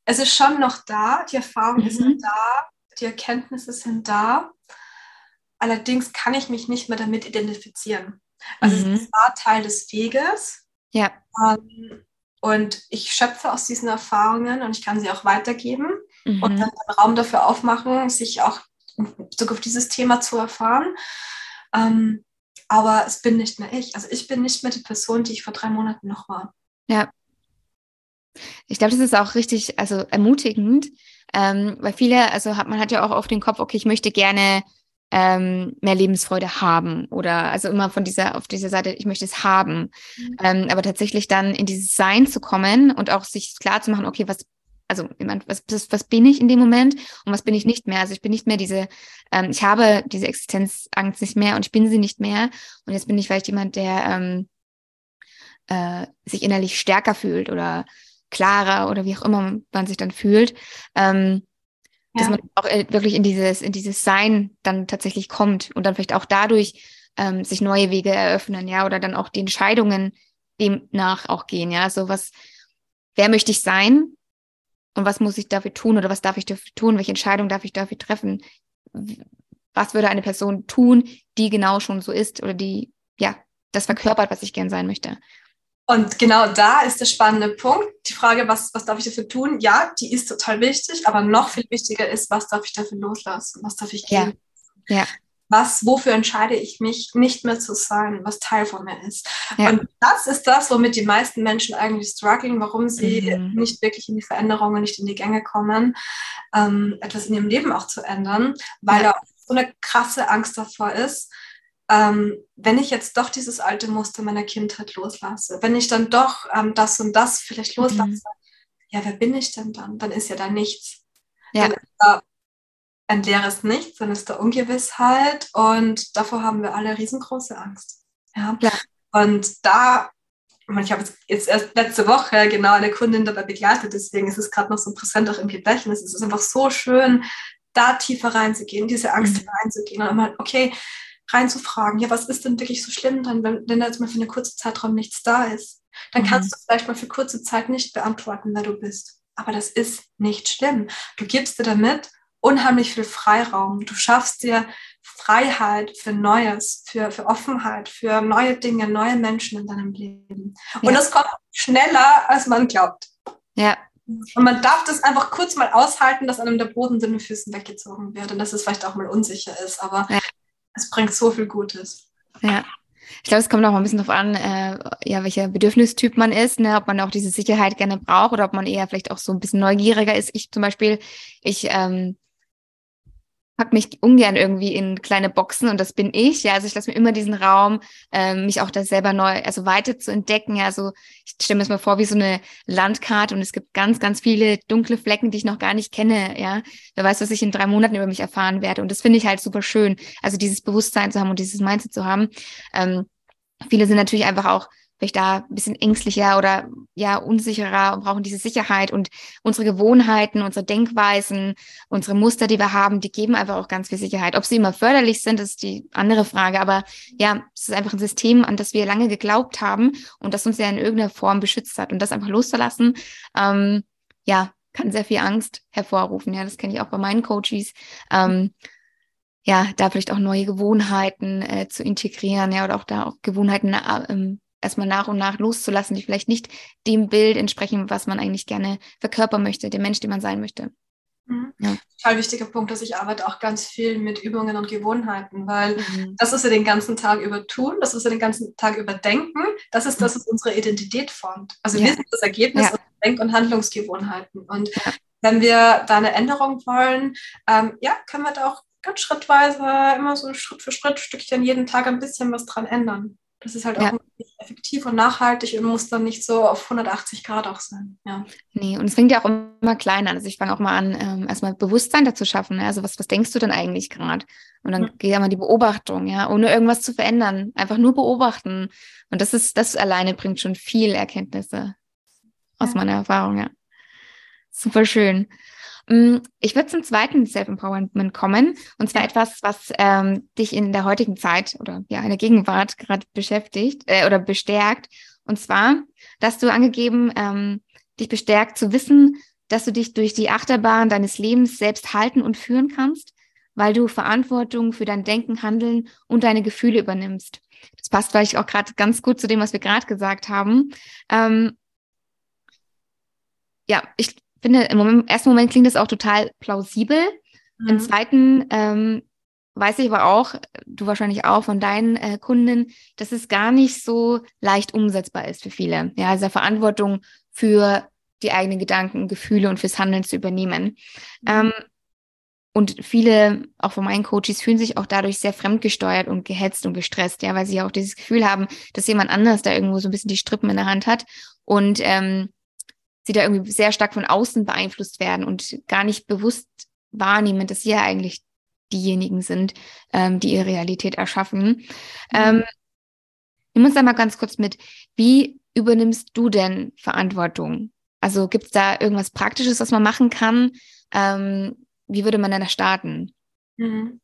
es ist schon noch da, die Erfahrungen mhm. sind da, die Erkenntnisse sind da. Allerdings kann ich mich nicht mehr damit identifizieren. Also mhm. es war Teil des Weges. Ja. Ähm, und ich schöpfe aus diesen Erfahrungen und ich kann sie auch weitergeben mhm. und dann Raum dafür aufmachen, sich auch auf dieses Thema zu erfahren. Ähm, aber es bin nicht mehr ich. Also ich bin nicht mehr die Person, die ich vor drei Monaten noch war. Ja, ich glaube, das ist auch richtig, also ermutigend, ähm, weil viele, also hat man hat ja auch auf den Kopf, okay, ich möchte gerne ähm, mehr Lebensfreude haben oder also immer von dieser auf dieser Seite, ich möchte es haben, mhm. ähm, aber tatsächlich dann in dieses Sein zu kommen und auch sich klar zu machen, okay, was also was, was, was bin ich in dem Moment und was bin ich nicht mehr? Also ich bin nicht mehr diese, ähm, ich habe diese Existenzangst nicht mehr und ich bin sie nicht mehr und jetzt bin ich vielleicht jemand, der ähm, äh, sich innerlich stärker fühlt oder klarer oder wie auch immer man sich dann fühlt, ähm, ja. dass man auch äh, wirklich in dieses, in dieses Sein dann tatsächlich kommt und dann vielleicht auch dadurch ähm, sich neue Wege eröffnen, ja, oder dann auch die Entscheidungen demnach auch gehen, ja. So was, wer möchte ich sein und was muss ich dafür tun oder was darf ich dafür tun, welche Entscheidung darf ich dafür treffen? Was würde eine Person tun, die genau schon so ist oder die, ja, das verkörpert, was ich gern sein möchte? Und genau da ist der spannende Punkt. Die Frage, was, was darf ich dafür tun? Ja, die ist total wichtig, aber noch viel wichtiger ist, was darf ich dafür loslassen? Was darf ich gehen? Ja. ja was, wofür entscheide ich mich, nicht mehr zu sein, was Teil von mir ist. Ja. Und das ist das, womit die meisten Menschen eigentlich strugglen, warum sie mhm. nicht wirklich in die Veränderungen, nicht in die Gänge kommen, ähm, etwas in ihrem Leben auch zu ändern, weil ja. da so eine krasse Angst davor ist, ähm, wenn ich jetzt doch dieses alte Muster meiner Kindheit loslasse, wenn ich dann doch ähm, das und das vielleicht mhm. loslasse, mhm. ja, wer bin ich denn dann? Dann ist ja da nichts. Ja. Dann ist da ein leeres Nichts, dann ist da Ungewissheit und davor haben wir alle riesengroße Angst. Ja. ja. Und da, ich habe jetzt erst letzte Woche genau eine Kundin dabei begleitet, deswegen ist es gerade noch so präsent auch im Gedächtnis. Es ist einfach so schön, da tiefer reinzugehen, diese Angst mhm. reinzugehen und immer, okay, reinzufragen, ja, was ist denn wirklich so schlimm dann, wenn, wenn jetzt mal für eine kurze Zeitraum nichts da ist? Dann mhm. kannst du vielleicht mal für kurze Zeit nicht beantworten, wer du bist. Aber das ist nicht schlimm. Du gibst dir damit unheimlich viel Freiraum. Du schaffst dir Freiheit für Neues, für, für Offenheit, für neue Dinge, neue Menschen in deinem Leben. Und ja. das kommt schneller, als man glaubt. Ja. Und man darf das einfach kurz mal aushalten, dass einem der Boden unter den Füßen weggezogen wird und dass es vielleicht auch mal unsicher ist, aber ja. Es bringt so viel Gutes. Ja. Ich glaube, es kommt auch mal ein bisschen darauf an, äh, ja, welcher Bedürfnistyp man ist, ne? ob man auch diese Sicherheit gerne braucht oder ob man eher vielleicht auch so ein bisschen neugieriger ist. Ich zum Beispiel, ich ähm, pack mich ungern irgendwie in kleine Boxen und das bin ich. Ja, also ich lasse mir immer diesen Raum, ähm, mich auch da selber neu, also weiter zu entdecken. Ja, also ich stelle mir das mal vor wie so eine Landkarte und es gibt ganz, ganz viele dunkle Flecken, die ich noch gar nicht kenne. Ja, wer weiß, was ich in drei Monaten über mich erfahren werde. Und das finde ich halt super schön. Also dieses Bewusstsein zu haben und dieses Mindset zu haben. Ähm, viele sind natürlich einfach auch vielleicht da ein bisschen ängstlicher oder ja unsicherer und brauchen diese Sicherheit und unsere Gewohnheiten, unsere Denkweisen, unsere Muster, die wir haben, die geben einfach auch ganz viel Sicherheit. Ob sie immer förderlich sind, ist die andere Frage. Aber ja, es ist einfach ein System, an das wir lange geglaubt haben und das uns ja in irgendeiner Form beschützt hat. Und das einfach loszulassen, ähm, ja, kann sehr viel Angst hervorrufen. Ja, das kenne ich auch bei meinen Coaches. Ähm, ja, da vielleicht auch neue Gewohnheiten äh, zu integrieren, ja, oder auch da auch Gewohnheiten äh, ähm, erstmal nach und nach loszulassen, die vielleicht nicht dem Bild entsprechen, was man eigentlich gerne verkörpern möchte, dem Mensch, den man sein möchte. Mhm. Ja. Total wichtiger Punkt, dass ich arbeite auch ganz viel mit Übungen und Gewohnheiten, weil mhm. das, was wir den ganzen Tag über tun, das, was wir den ganzen Tag über denken, das ist das, was unsere Identität formt. Also ja. wir sind das Ergebnis ja. Denk- und Handlungsgewohnheiten. Und ja. wenn wir da eine Änderung wollen, ähm, ja, können wir da auch ganz schrittweise, immer so Schritt für Schritt, Stückchen jeden Tag ein bisschen was dran ändern. Das ist halt auch ja. effektiv und nachhaltig und muss dann nicht so auf 180 Grad auch sein. Ja. Nee, und es fängt ja auch immer klein an. Also ich fange auch mal an, ähm, erstmal Bewusstsein dazu schaffen. Ne? Also was, was denkst du denn eigentlich gerade? Und dann mhm. geht ja mal die Beobachtung, ja, ohne irgendwas zu verändern. Einfach nur beobachten. Und das ist, das alleine bringt schon viel Erkenntnisse aus ja. meiner Erfahrung, ja. Super schön. Mm, ich würde zum zweiten Self-Empowerment kommen, und zwar etwas, was ähm, dich in der heutigen Zeit oder ja in der Gegenwart gerade beschäftigt äh, oder bestärkt. Und zwar, dass du angegeben, ähm, dich bestärkt zu wissen, dass du dich durch die Achterbahn deines Lebens selbst halten und führen kannst, weil du Verantwortung für dein Denken, Handeln und deine Gefühle übernimmst. Das passt vielleicht auch gerade ganz gut zu dem, was wir gerade gesagt haben. Ähm, ja, ich finde, im, Moment, ersten Moment klingt das auch total plausibel. Mhm. Im zweiten ähm, weiß ich aber auch, du wahrscheinlich auch von deinen äh, Kunden, dass es gar nicht so leicht umsetzbar ist für viele. Ja, also Verantwortung für die eigenen Gedanken, Gefühle und fürs Handeln zu übernehmen. Mhm. Ähm, und viele, auch von meinen Coaches, fühlen sich auch dadurch sehr fremdgesteuert und gehetzt und gestresst, ja, weil sie auch dieses Gefühl haben, dass jemand anders da irgendwo so ein bisschen die Strippen in der Hand hat und ähm, sie da irgendwie sehr stark von außen beeinflusst werden und gar nicht bewusst wahrnehmen, dass sie ja eigentlich diejenigen sind, ähm, die ihre Realität erschaffen. Mhm. Ähm, nimm uns da mal ganz kurz mit, wie übernimmst du denn Verantwortung? Also gibt es da irgendwas Praktisches, was man machen kann? Ähm, wie würde man denn da starten? Mhm.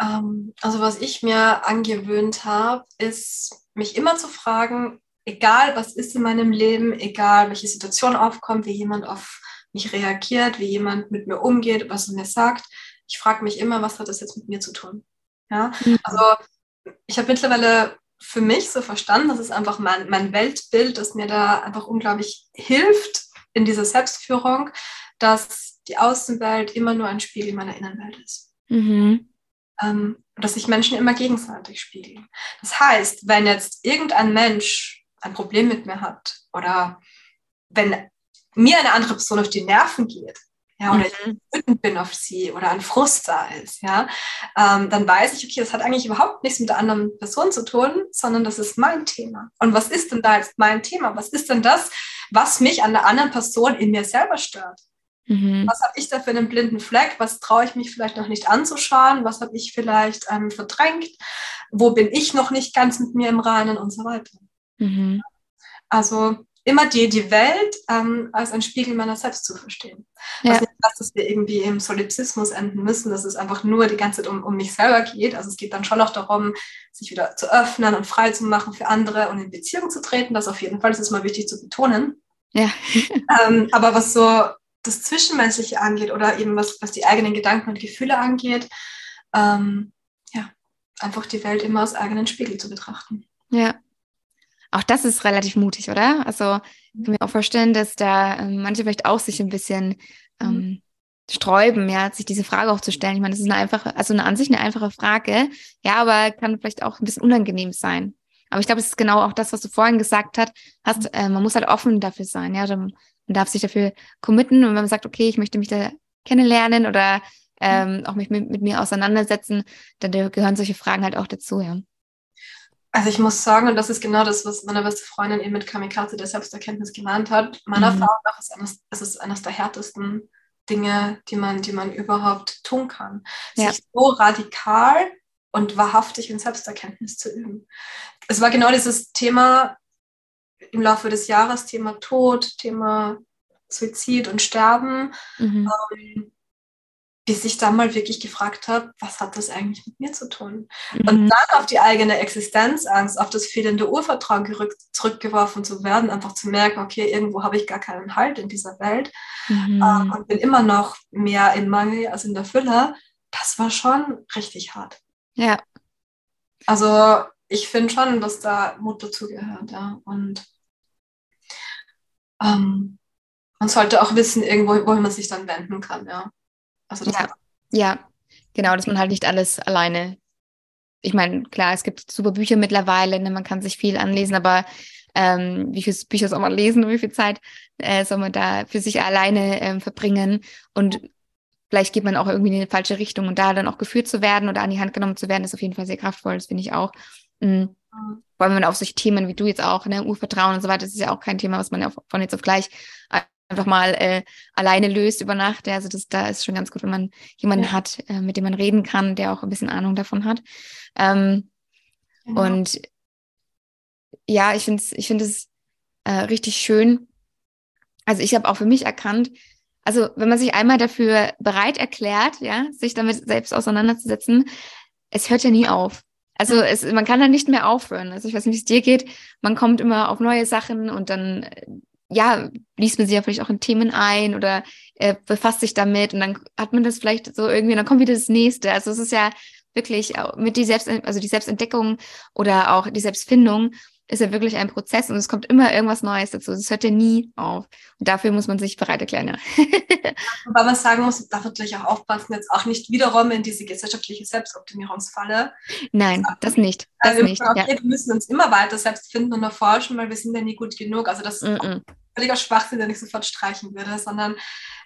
Ähm, also was ich mir angewöhnt habe, ist mich immer zu fragen, egal was ist in meinem Leben, egal welche Situation aufkommt, wie jemand auf mich reagiert, wie jemand mit mir umgeht, was er mir sagt, ich frage mich immer, was hat das jetzt mit mir zu tun? Ja, mhm. also ich habe mittlerweile für mich so verstanden, das ist einfach mein, mein Weltbild, das mir da einfach unglaublich hilft in dieser Selbstführung, dass die Außenwelt immer nur ein Spiegel meiner Innenwelt ist. Mhm. Ähm, dass sich Menschen immer gegenseitig spiegeln. Das heißt, wenn jetzt irgendein Mensch ein Problem mit mir hat oder wenn mir eine andere Person auf die Nerven geht, ja, oder mhm. ich wütend bin auf sie oder ein Frust da ist, ja, ähm, dann weiß ich, okay, das hat eigentlich überhaupt nichts mit der anderen Person zu tun, sondern das ist mein Thema. Und was ist denn da jetzt mein Thema? Was ist denn das, was mich an der anderen Person in mir selber stört? Mhm. Was habe ich da für einen blinden Fleck? Was traue ich mich vielleicht noch nicht anzuschauen? Was habe ich vielleicht ähm, verdrängt? Wo bin ich noch nicht ganz mit mir im Reinen und so weiter? Mhm. Also immer die, die Welt ähm, als ein Spiegel meiner selbst zu verstehen. Ja. Was nicht heißt, dass wir irgendwie im Solipsismus enden müssen, dass es einfach nur die ganze Zeit um, um mich selber geht. Also es geht dann schon noch darum, sich wieder zu öffnen und frei zu machen für andere und in Beziehung zu treten. Das auf jeden Fall, das ist mal wichtig zu betonen. Ja. ähm, aber was so das Zwischenmenschliche angeht oder eben was, was die eigenen Gedanken und Gefühle angeht, ähm, ja, einfach die Welt immer aus eigenen Spiegel zu betrachten. Ja, auch das ist relativ mutig, oder? Also ich kann mir auch vorstellen, dass da ähm, manche vielleicht auch sich ein bisschen mhm. ähm, sträuben, ja, sich diese Frage auch zu stellen. Ich meine, das ist eine einfache, also eine an sich eine einfache Frage, ja, aber kann vielleicht auch ein bisschen unangenehm sein. Aber ich glaube, es ist genau auch das, was du vorhin gesagt hast. hast äh, man muss halt offen dafür sein, ja. Man darf sich dafür committen und wenn man sagt, okay, ich möchte mich da kennenlernen oder ähm, auch mich mit, mit mir auseinandersetzen, dann gehören solche Fragen halt auch dazu, ja. Also ich muss sagen, und das ist genau das, was meine beste Freundin eben mit Kamikaze der Selbsterkenntnis gemeint hat. Meiner mhm. Erfahrung nach ist, eines, ist es eines der härtesten Dinge, die man, die man überhaupt tun kann. Ja. Sich so radikal und wahrhaftig in Selbsterkenntnis zu üben. Es war genau dieses Thema im Laufe des Jahres, Thema Tod, Thema Suizid und Sterben. Mhm. Ähm, bis ich dann mal wirklich gefragt habe, was hat das eigentlich mit mir zu tun? Mhm. Und dann auf die eigene Existenzangst, auf das fehlende Urvertrauen gerückt, zurückgeworfen zu werden, einfach zu merken, okay, irgendwo habe ich gar keinen Halt in dieser Welt mhm. äh, und bin immer noch mehr im Mangel als in der Fülle, das war schon richtig hart. Ja. Also ich finde schon, dass da Mut dazugehört, ja. Und ähm, man sollte auch wissen, irgendwo, wohin man sich dann wenden kann, ja. Also ja. ja, genau, dass man halt nicht alles alleine. Ich meine, klar, es gibt super Bücher mittlerweile, ne, man kann sich viel anlesen, aber ähm, wie viele Bücher soll man lesen und wie viel Zeit äh, soll man da für sich alleine ähm, verbringen? Und vielleicht geht man auch irgendwie in die falsche Richtung und da dann auch geführt zu werden oder an die Hand genommen zu werden, ist auf jeden Fall sehr kraftvoll, das finde ich auch. Mhm. Vor allem, wenn man auf solche Themen wie du jetzt auch, ne, Urvertrauen und so weiter, das ist ja auch kein Thema, was man ja von jetzt auf gleich einfach mal äh, alleine löst über Nacht. Also das, da ist schon ganz gut, wenn man jemanden ja. hat, äh, mit dem man reden kann, der auch ein bisschen Ahnung davon hat. Ähm, genau. Und ja, ich finde es ich find es äh, richtig schön. Also ich habe auch für mich erkannt, also wenn man sich einmal dafür bereit erklärt, ja, sich damit selbst auseinanderzusetzen, es hört ja nie auf. Also es, man kann da nicht mehr aufhören. Also ich weiß nicht, wie es dir geht. Man kommt immer auf neue Sachen und dann ja, liest man sich ja vielleicht auch in Themen ein oder äh, befasst sich damit und dann hat man das vielleicht so irgendwie, dann kommt wieder das nächste. Also es ist ja wirklich mit die Selbst, also die Selbstentdeckung oder auch die Selbstfindung ist ja wirklich ein Prozess und es kommt immer irgendwas Neues dazu. Es hört ja nie auf. Und dafür muss man sich bereit erklären. Ja. Wobei man sagen muss, darf natürlich auch aufpassen, jetzt auch nicht wiederum in diese gesellschaftliche Selbstoptimierungsfalle. Nein, das nicht. Das also, nicht. Okay, ja. wir müssen uns immer weiter selbst finden und erforschen, weil wir sind ja nie gut genug. Also das mm -mm völliger Schwachsinn, den ich sofort streichen würde, sondern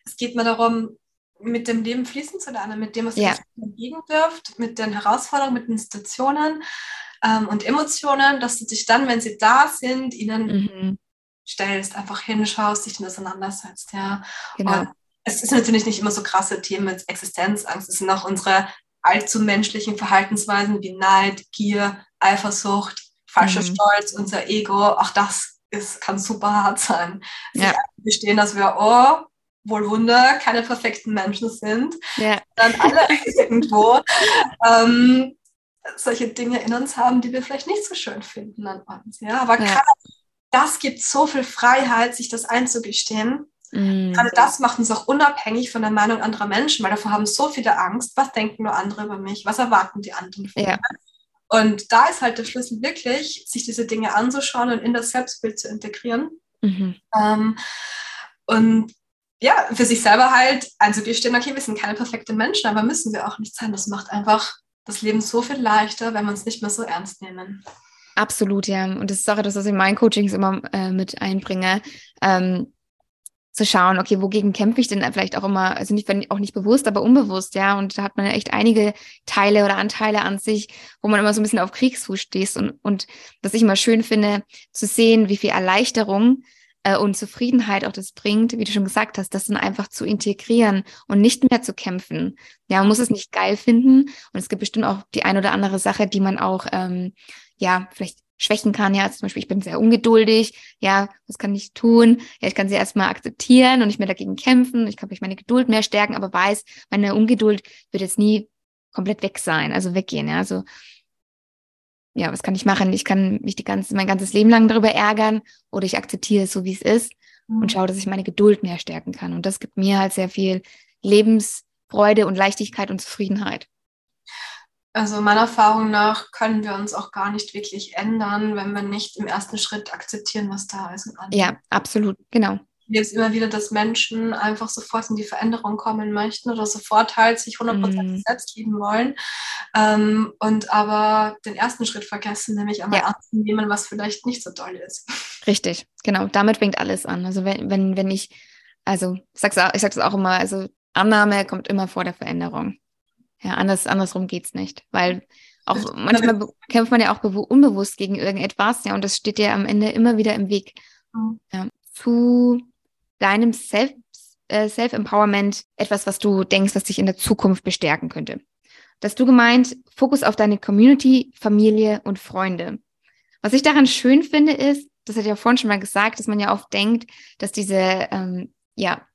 es geht mir darum, mit dem Leben fließen zu lernen, mit dem, was ja. entgegen dürft, mit den Herausforderungen, mit den Situationen ähm, und Emotionen, dass du dich dann, wenn sie da sind, ihnen mhm. stellst, einfach hinschaust, dich auseinandersetzt. Ja. Genau. Und es ist natürlich nicht immer so krasse Themen mit Existenzangst, es sind auch unsere allzu menschlichen Verhaltensweisen wie Neid, Gier, Eifersucht, falscher mhm. Stolz, unser Ego, auch das ist, kann super hart sein. Ja. gestehen, dass wir, oh, wohl Wunder, keine perfekten Menschen sind, ja. dann alle irgendwo ähm, solche Dinge in uns haben, die wir vielleicht nicht so schön finden an uns. Ja, aber ja. das gibt so viel Freiheit, sich das einzugestehen. Mhm. Gerade das macht uns auch unabhängig von der Meinung anderer Menschen, weil davor haben so viele Angst. Was denken nur andere über mich? Was erwarten die anderen von ja. mir? Und da ist halt der Schlüssel wirklich, sich diese Dinge anzuschauen und in das Selbstbild zu integrieren. Mhm. Ähm, und ja, für sich selber halt einzugestehen, okay, wir sind keine perfekten Menschen, aber müssen wir auch nicht sein. Das macht einfach das Leben so viel leichter, wenn wir uns nicht mehr so ernst nehmen. Absolut, ja. Und das ist auch etwas, was ich in meinen Coachings immer äh, mit einbringe. Ähm, zu schauen, okay, wogegen kämpfe ich denn vielleicht auch immer, also nicht, wenn auch nicht bewusst, aber unbewusst, ja. Und da hat man echt einige Teile oder Anteile an sich, wo man immer so ein bisschen auf Kriegsfuß stehst und, und was ich immer schön finde, zu sehen, wie viel Erleichterung äh, und Zufriedenheit auch das bringt, wie du schon gesagt hast, das dann einfach zu integrieren und nicht mehr zu kämpfen. Ja, man muss es nicht geil finden und es gibt bestimmt auch die ein oder andere Sache, die man auch, ähm, ja, vielleicht schwächen kann. Ja, also zum Beispiel, ich bin sehr ungeduldig. Ja, was kann ich tun? Ja, ich kann sie erstmal akzeptieren und nicht mehr dagegen kämpfen. Ich kann vielleicht meine Geduld mehr stärken, aber weiß, meine Ungeduld wird jetzt nie komplett weg sein, also weggehen. Ja, also ja, was kann ich machen? Ich kann mich die ganze, mein ganzes Leben lang darüber ärgern oder ich akzeptiere es so, wie es ist mhm. und schaue, dass ich meine Geduld mehr stärken kann. Und das gibt mir halt sehr viel Lebensfreude und Leichtigkeit und Zufriedenheit. Also meiner Erfahrung nach können wir uns auch gar nicht wirklich ändern, wenn wir nicht im ersten Schritt akzeptieren, was da ist. Ja, absolut, genau. Ich es immer wieder, dass Menschen einfach sofort in die Veränderung kommen möchten oder sofort halt sich 100% mm. selbst lieben wollen ähm, und aber den ersten Schritt vergessen, nämlich einmal ja. anzunehmen, was vielleicht nicht so toll ist. Richtig, genau. Damit fängt alles an. Also wenn, wenn, wenn ich, also ich sag's, ich sag's auch immer, also Annahme kommt immer vor der Veränderung. Ja, anders, andersrum geht's nicht, weil auch manchmal kämpft man ja auch unbewusst gegen irgendetwas, ja, und das steht dir am Ende immer wieder im Weg. Ja, zu deinem Self, äh, Self-Empowerment etwas, was du denkst, was dich in der Zukunft bestärken könnte. Dass du gemeint, Fokus auf deine Community, Familie und Freunde. Was ich daran schön finde, ist, das hat ich ja vorhin schon mal gesagt, dass man ja oft denkt, dass diese ähm, ja,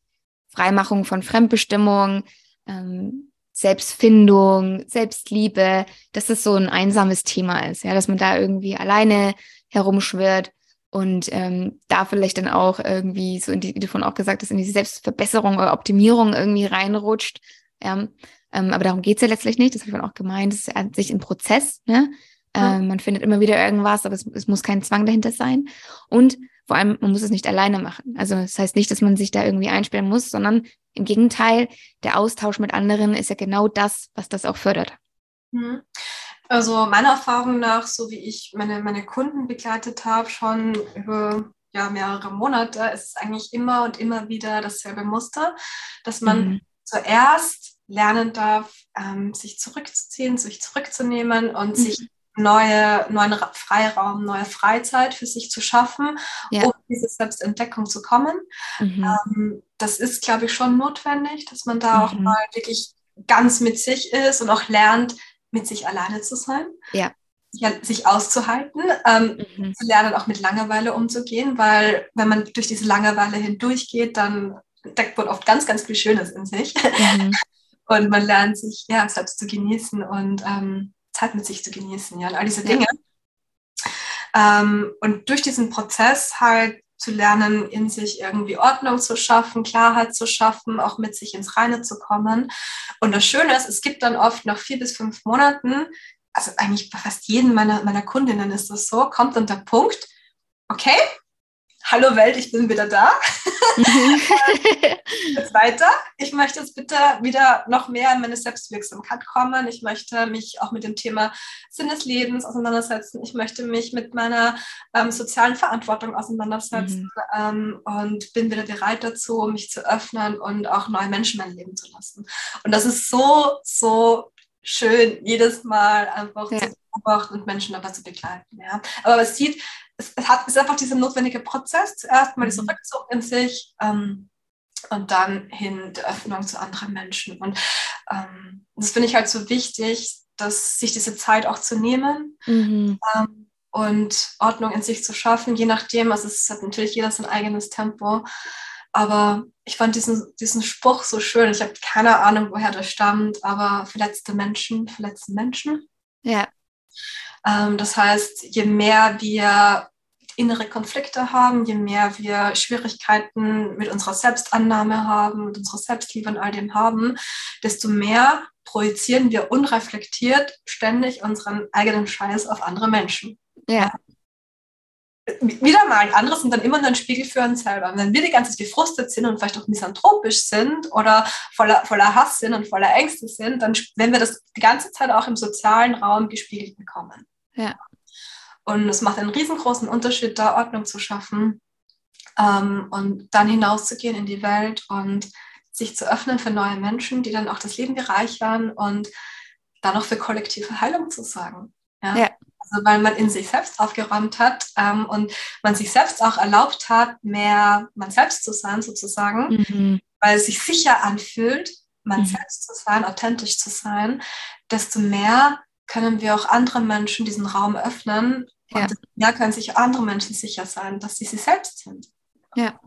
Freimachung von Fremdbestimmung, ähm, Selbstfindung, Selbstliebe, dass das so ein einsames Thema ist, ja, dass man da irgendwie alleine herumschwirrt und ähm, da vielleicht dann auch irgendwie so in die, wie du vorhin auch gesagt hast, in diese Selbstverbesserung oder Optimierung irgendwie reinrutscht. Ja. Ähm, aber darum geht's ja letztlich nicht, das habe ich auch gemeint, das ist an sich ein Prozess, ne? Ähm, man findet immer wieder irgendwas, aber es, es muss kein Zwang dahinter sein. Und vor allem, man muss es nicht alleine machen. Also das heißt nicht, dass man sich da irgendwie einsperren muss, sondern im Gegenteil, der Austausch mit anderen ist ja genau das, was das auch fördert. Mhm. Also meiner Erfahrung nach, so wie ich meine, meine Kunden begleitet habe, schon über ja, mehrere Monate, ist es eigentlich immer und immer wieder dasselbe Muster, dass man mhm. zuerst lernen darf, ähm, sich zurückzuziehen, sich zurückzunehmen und mhm. sich neue, neuen Freiraum, neue Freizeit für sich zu schaffen, ja. um diese Selbstentdeckung zu kommen. Mhm. Ähm, das ist, glaube ich, schon notwendig, dass man da mhm. auch mal wirklich ganz mit sich ist und auch lernt, mit sich alleine zu sein. Ja. Sich auszuhalten, ähm, mhm. zu lernen, auch mit Langeweile umzugehen, weil wenn man durch diese Langeweile hindurchgeht, dann deckt man oft ganz, ganz viel Schönes in sich. Mhm. Und man lernt sich ja selbst zu genießen und ähm, Zeit mit sich zu genießen, ja, und all diese Dinge. Ja. Ähm, und durch diesen Prozess halt zu lernen, in sich irgendwie Ordnung zu schaffen, Klarheit zu schaffen, auch mit sich ins Reine zu kommen. Und das Schöne ist, es gibt dann oft nach vier bis fünf Monaten, also eigentlich bei fast jedem meiner, meiner Kundinnen ist das so, kommt dann der Punkt, okay, hallo Welt, ich bin wieder da. Mhm. jetzt weiter. Ich möchte jetzt bitte wieder noch mehr in meine Selbstwirksamkeit kommen. Ich möchte mich auch mit dem Thema Sinn des Lebens auseinandersetzen. Ich möchte mich mit meiner ähm, sozialen Verantwortung auseinandersetzen mhm. ähm, und bin wieder bereit dazu, mich zu öffnen und auch neue Menschen mein Leben zu lassen. Und das ist so, so schön, jedes Mal einfach ja. zu beobachten und Menschen dabei zu begleiten. Ja. Aber man sieht, es, hat, es ist einfach dieser notwendige Prozess, zuerst mal dieser mhm. Rückzug in sich ähm, und dann hin der Öffnung zu anderen Menschen. Und ähm, das finde ich halt so wichtig, dass sich diese Zeit auch zu nehmen mhm. ähm, und Ordnung in sich zu schaffen, je nachdem, also es hat natürlich jeder sein eigenes Tempo. Aber ich fand diesen, diesen Spruch so schön. Ich habe keine Ahnung, woher der stammt, aber verletzte Menschen verletzen Menschen. Ja. Ähm, das heißt, je mehr wir innere Konflikte haben, je mehr wir Schwierigkeiten mit unserer Selbstannahme haben, mit unserer Selbstliebe und all dem haben, desto mehr projizieren wir unreflektiert ständig unseren eigenen Scheiß auf andere Menschen. Ja. Wieder mal, andere sind dann immer nur ein Spiegel für uns selber. wenn wir die ganze Zeit gefrustet sind und vielleicht auch misanthropisch sind oder voller, voller Hass sind und voller Ängste sind, dann wenn wir das die ganze Zeit auch im sozialen Raum gespiegelt bekommen. Ja. Und es macht einen riesengroßen Unterschied, da Ordnung zu schaffen ähm, und dann hinauszugehen in die Welt und sich zu öffnen für neue Menschen, die dann auch das Leben bereichern und dann auch für kollektive Heilung zu sagen. Ja? ja. Also weil man in sich selbst aufgeräumt hat ähm, und man sich selbst auch erlaubt hat, mehr man selbst zu sein sozusagen, mhm. weil es sich sicher anfühlt, man mhm. selbst zu sein, authentisch zu sein, desto mehr können wir auch anderen Menschen diesen Raum öffnen ja. Und ja, können sich andere Menschen sicher sein, dass sie sie selbst sind. Ja.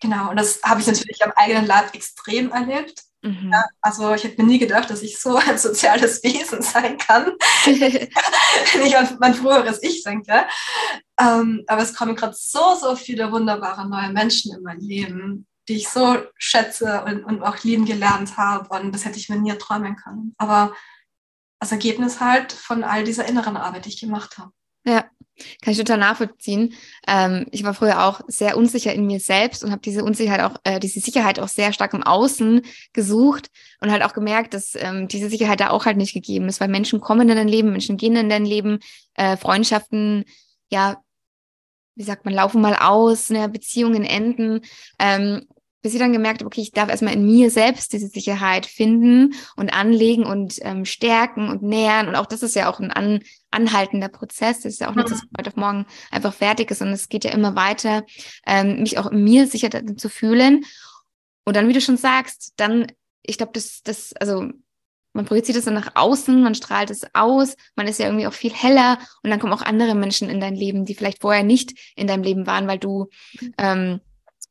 Genau, und das habe ich natürlich am eigenen Leib extrem erlebt. Mhm. Ja, also ich hätte mir nie gedacht, dass ich so ein soziales Wesen sein kann, wenn ich an mein früheres Ich denke. Ähm, aber es kommen gerade so, so viele wunderbare neue Menschen in mein Leben, die ich so schätze und, und auch lieben gelernt habe. Und das hätte ich mir nie träumen können. Aber als Ergebnis halt von all dieser inneren Arbeit, die ich gemacht habe. Ja, kann ich total nachvollziehen. Ähm, ich war früher auch sehr unsicher in mir selbst und habe diese Unsicherheit auch, äh, diese Sicherheit auch sehr stark im Außen gesucht und halt auch gemerkt, dass ähm, diese Sicherheit da auch halt nicht gegeben ist, weil Menschen kommen in dein Leben, Menschen gehen in dein Leben, äh, Freundschaften, ja, wie sagt man, laufen mal aus, ne, Beziehungen enden. Ähm, bis ich dann gemerkt habe, okay, ich darf erstmal in mir selbst diese Sicherheit finden und anlegen und ähm, stärken und nähern. Und auch das ist ja auch ein an, anhaltender Prozess. Das ist ja auch nicht, dass mhm. heute auf morgen einfach fertig ist, sondern es geht ja immer weiter, ähm, mich auch in mir sicher zu fühlen. Und dann, wie du schon sagst, dann, ich glaube, das, das, also man projiziert es dann nach außen, man strahlt es aus, man ist ja irgendwie auch viel heller und dann kommen auch andere Menschen in dein Leben, die vielleicht vorher nicht in deinem Leben waren, weil du mhm. ähm,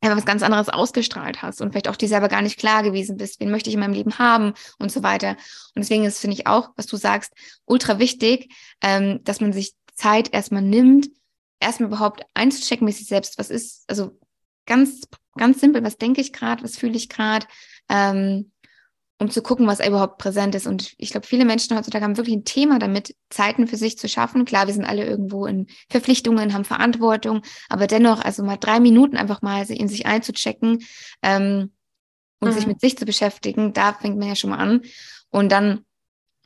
was ganz anderes ausgestrahlt hast und vielleicht auch dir selber gar nicht klar gewesen bist, wen möchte ich in meinem Leben haben und so weiter. Und deswegen ist, finde ich auch, was du sagst, ultra wichtig, ähm, dass man sich Zeit erstmal nimmt, erstmal überhaupt einzuchecken mit sich selbst, was ist, also ganz, ganz simpel, was denke ich gerade, was fühle ich gerade, ähm, um zu gucken, was überhaupt präsent ist. Und ich glaube, viele Menschen heutzutage haben wirklich ein Thema damit, Zeiten für sich zu schaffen. Klar, wir sind alle irgendwo in Verpflichtungen, haben Verantwortung, aber dennoch, also mal drei Minuten einfach mal in sich einzuchecken ähm, und mhm. sich mit sich zu beschäftigen, da fängt man ja schon mal an. Und dann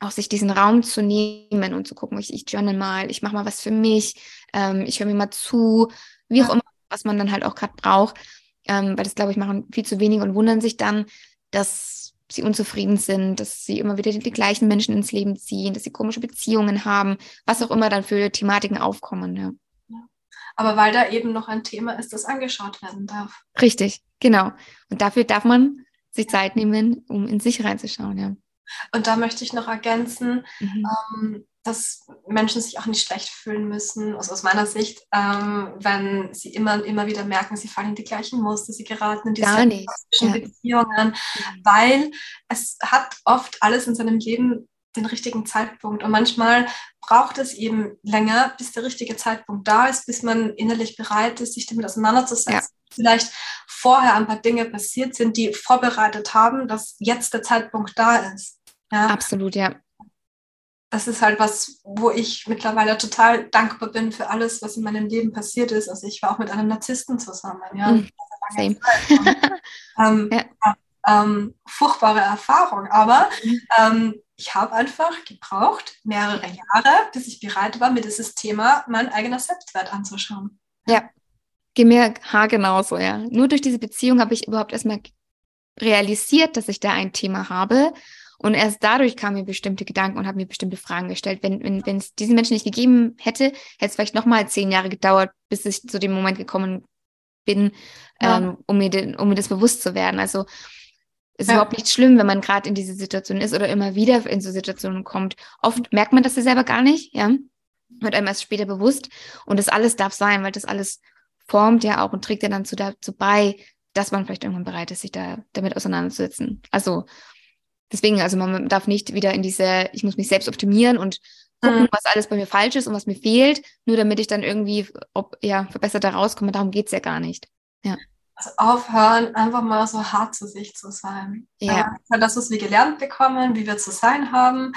auch sich diesen Raum zu nehmen und zu gucken, ich, ich journal mal, ich mache mal was für mich, ähm, ich höre mir mal zu, wie auch immer, was man dann halt auch gerade braucht. Ähm, weil das, glaube ich, machen viel zu wenig und wundern sich dann, dass sie unzufrieden sind, dass sie immer wieder die, die, gleichen Menschen ins Leben ziehen, dass sie komische Beziehungen haben, was auch immer dann für Thematiken aufkommen. Ja. Aber weil da eben noch ein Thema ist, das angeschaut werden darf. Richtig, genau. Und dafür darf man sich Zeit nehmen, um in sich reinzuschauen, ja. Und da möchte ich noch ergänzen, mhm. ähm, dass Menschen sich auch nicht schlecht fühlen müssen, also aus meiner Sicht, ähm, wenn sie immer und immer wieder merken, sie fallen in die gleichen Muster, sie geraten in diese toxischen ja. Beziehungen, mhm. weil es hat oft alles in seinem Leben den richtigen Zeitpunkt. Und manchmal braucht es eben länger, bis der richtige Zeitpunkt da ist, bis man innerlich bereit ist, sich damit auseinanderzusetzen. Ja. Vielleicht vorher ein paar Dinge passiert sind, die vorbereitet haben, dass jetzt der Zeitpunkt da ist. Ja? Absolut, ja das ist halt was, wo ich mittlerweile total dankbar bin für alles, was in meinem Leben passiert ist. Also ich war auch mit einem Narzissten zusammen, ja. Mm, same. ähm, ja. ähm, furchtbare Erfahrung, aber mhm. ähm, ich habe einfach gebraucht mehrere Jahre, bis ich bereit war, mir dieses Thema mein eigener Selbstwert anzuschauen. Ja, geh mir haargenauso, ja. Nur durch diese Beziehung habe ich überhaupt erstmal realisiert, dass ich da ein Thema habe und erst dadurch kamen mir bestimmte Gedanken und habe mir bestimmte Fragen gestellt. Wenn, wenn, wenn es diesen Menschen nicht gegeben hätte, hätte es vielleicht nochmal zehn Jahre gedauert, bis ich zu dem Moment gekommen bin, ja. ähm, um, mir den, um mir das bewusst zu werden. Also es ist ja. überhaupt nicht schlimm, wenn man gerade in diese Situation ist oder immer wieder in so Situationen kommt. Oft merkt man das ja selber gar nicht, ja. Wird einem erst später bewusst. Und das alles darf sein, weil das alles formt ja auch und trägt ja dann zu, dazu bei, dass man vielleicht irgendwann bereit ist, sich da damit auseinanderzusetzen. Also deswegen, also man darf nicht wieder in diese, ich muss mich selbst optimieren und gucken, mhm. was alles bei mir falsch ist und was mir fehlt, nur damit ich dann irgendwie ob, ja, verbessert da rauskomme. Darum geht es ja gar nicht. Ja. Also aufhören, einfach mal so hart zu sich zu sein. Ja. ja das, was wir gelernt bekommen, wie wir zu sein haben,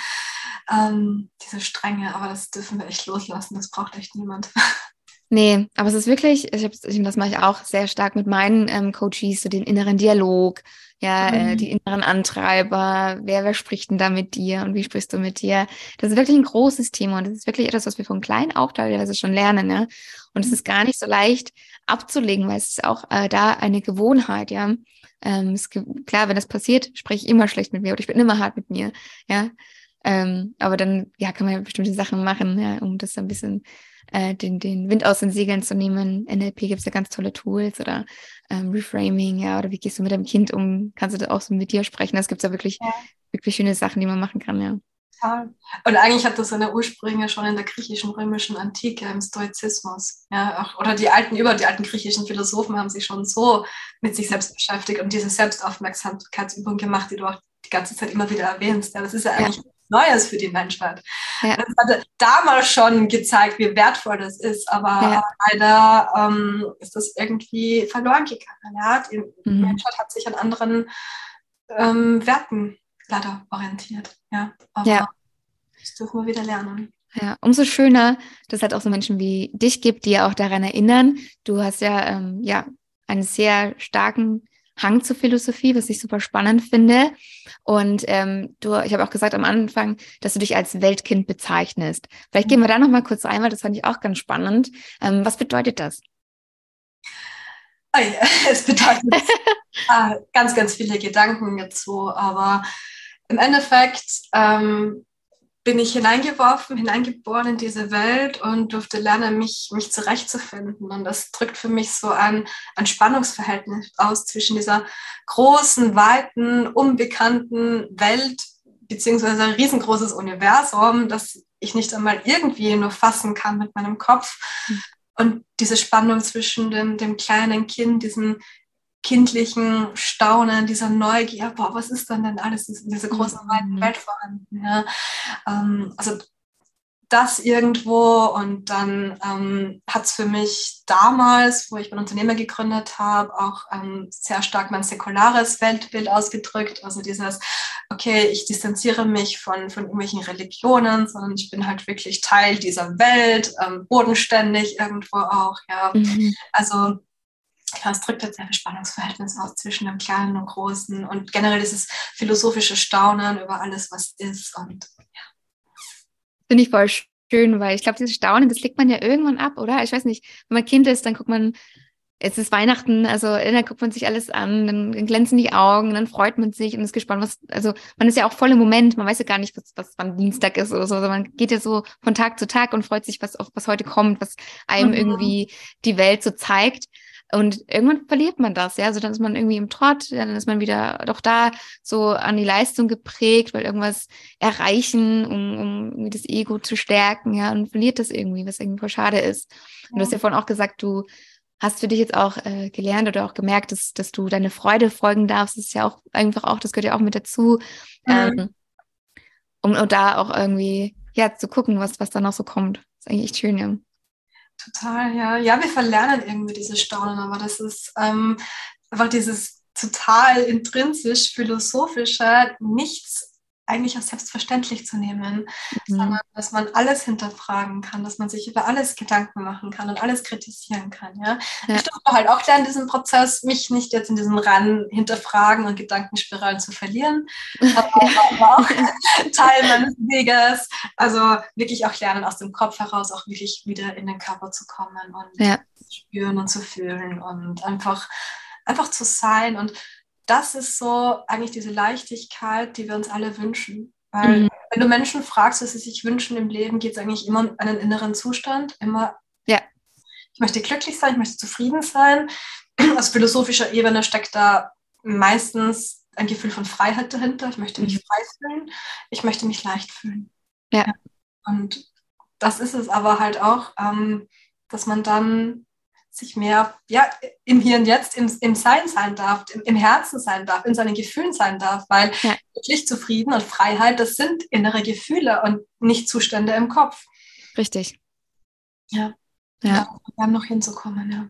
ähm, diese Strenge, aber das dürfen wir echt loslassen, das braucht echt niemand. Nee, aber es ist wirklich, ich hab, das mache ich auch sehr stark mit meinen ähm, Coaches, so den inneren Dialog, ja, äh, mhm. äh, die inneren Antreiber, wer, wer spricht denn da mit dir und wie sprichst du mit dir? Das ist wirklich ein großes Thema und das ist wirklich etwas, was wir von klein auch teilweise schon lernen, ja. Und es ist gar nicht so leicht abzulegen, weil es ist auch äh, da eine Gewohnheit, ja. Ähm, es, klar, wenn das passiert, spreche ich immer schlecht mit mir oder ich bin immer hart mit mir, ja. Ähm, aber dann, ja, kann man ja bestimmte Sachen machen, ja, um das ein bisschen äh, den, den Wind aus den Segeln zu nehmen. NLP gibt es ja ganz tolle Tools oder ähm, Reframing, ja, oder wie gehst du mit deinem Kind um? Kannst du da auch so mit dir sprechen? Das gibt es ja wirklich, ja. wirklich schöne Sachen, die man machen kann, ja. Total. Und eigentlich hat das seine Ursprünge schon in der griechischen, römischen Antike, im Stoizismus. Ja, auch, oder die alten, über die alten griechischen Philosophen haben sich schon so mit sich selbst beschäftigt und diese Selbstaufmerksamkeitsübung gemacht, die du auch die ganze Zeit immer wieder erwähnst. Ja, das ist ja eigentlich ja. Neues für die Menschheit. Ja. Das hatte damals schon gezeigt, wie wertvoll das ist, aber ja. leider ähm, ist das irgendwie verloren gegangen. Ja? Die mhm. Menschheit hat sich an anderen ähm, Werten leider orientiert. Ja, aber ja. das dürfen wir wieder lernen. Ja, umso schöner, dass es halt auch so Menschen wie dich gibt, die ja auch daran erinnern. Du hast ja, ähm, ja einen sehr starken Hang zur Philosophie, was ich super spannend finde. Und ähm, du, ich habe auch gesagt am Anfang, dass du dich als Weltkind bezeichnest. Vielleicht gehen wir da noch mal kurz ein, weil das fand ich auch ganz spannend. Ähm, was bedeutet das? Es bedeutet ah, ganz, ganz viele Gedanken dazu, aber im Endeffekt ähm, bin ich hineingeworfen, hineingeboren in diese Welt und durfte lernen, mich, mich zurechtzufinden. Und das drückt für mich so ein, ein Spannungsverhältnis aus zwischen dieser großen, weiten, unbekannten Welt, beziehungsweise ein riesengroßes Universum, das ich nicht einmal irgendwie nur fassen kann mit meinem Kopf. Mhm. Und diese Spannung zwischen dem, dem kleinen Kind, diesem kindlichen Staunen, dieser Neugier, boah, was ist denn denn alles in dieser großen, weiten mhm. Welt vorhanden? Ja? Ähm, also das irgendwo und dann ähm, hat es für mich damals, wo ich mein Unternehmer gegründet habe, auch ähm, sehr stark mein säkulares Weltbild ausgedrückt. Also dieses, okay, ich distanziere mich von, von irgendwelchen Religionen, sondern ich bin halt wirklich Teil dieser Welt, ähm, bodenständig irgendwo auch. Ja. Mhm. Also ja, es drückt jetzt ein Spannungsverhältnis aus zwischen dem Kleinen und Großen und generell dieses philosophische Staunen über alles, was ist. Und ja. Finde ich voll schön, weil ich glaube, dieses Staunen, das legt man ja irgendwann ab, oder? Ich weiß nicht, wenn man Kind ist, dann guckt man, es ist Weihnachten, also dann guckt man sich alles an, dann glänzen die Augen, dann freut man sich und ist gespannt, was, also man ist ja auch voll im Moment, man weiß ja gar nicht, was, was wann Dienstag ist oder so, also man geht ja so von Tag zu Tag und freut sich, was auch, was heute kommt, was einem mhm. irgendwie die Welt so zeigt. Und irgendwann verliert man das, ja. Also dann ist man irgendwie im Trott, dann ist man wieder doch da so an die Leistung geprägt, weil irgendwas erreichen, um, um irgendwie das Ego zu stärken, ja, und verliert das irgendwie, was irgendwie voll schade ist. Und du hast ja vorhin auch gesagt, du hast für dich jetzt auch äh, gelernt oder auch gemerkt, dass, dass du deine Freude folgen darfst. Das ist ja auch einfach auch, das gehört ja auch mit dazu. Mhm. Ähm, um, um da auch irgendwie, ja, zu gucken, was, was da noch so kommt. Das ist eigentlich echt schön, ja. Total, ja. Ja, wir verlernen irgendwie dieses Staunen, aber das ist ähm, einfach dieses total intrinsisch philosophische, nichts eigentlich als selbstverständlich zu nehmen, mhm. sondern dass man alles hinterfragen kann, dass man sich über alles Gedanken machen kann und alles kritisieren kann. Ja? ja. Ich durfte halt auch lernen, diesen Prozess, mich nicht jetzt in diesem Rennen hinterfragen und Gedankenspiralen zu verlieren, aber war auch Teil meines Weges. Also wirklich auch lernen, aus dem Kopf heraus auch wirklich wieder in den Körper zu kommen und ja. zu spüren und zu fühlen und einfach, einfach zu sein und das ist so eigentlich diese Leichtigkeit, die wir uns alle wünschen. Weil mhm. wenn du Menschen fragst, was sie sich wünschen im Leben, geht es eigentlich immer um einen inneren Zustand. Immer, ja. ich möchte glücklich sein, ich möchte zufrieden sein. Aus philosophischer Ebene steckt da meistens ein Gefühl von Freiheit dahinter. Ich möchte mich mhm. frei fühlen, ich möchte mich leicht fühlen. Ja. Und das ist es aber halt auch, ähm, dass man dann sich mehr ja, im Hier und Jetzt, im, im Sein sein darf, im, im Herzen sein darf, in seinen Gefühlen sein darf, weil ja. wirklich Zufrieden und Freiheit, das sind innere Gefühle und nicht Zustände im Kopf. Richtig. Ja. Ja. Haben noch hinzukommen, ja.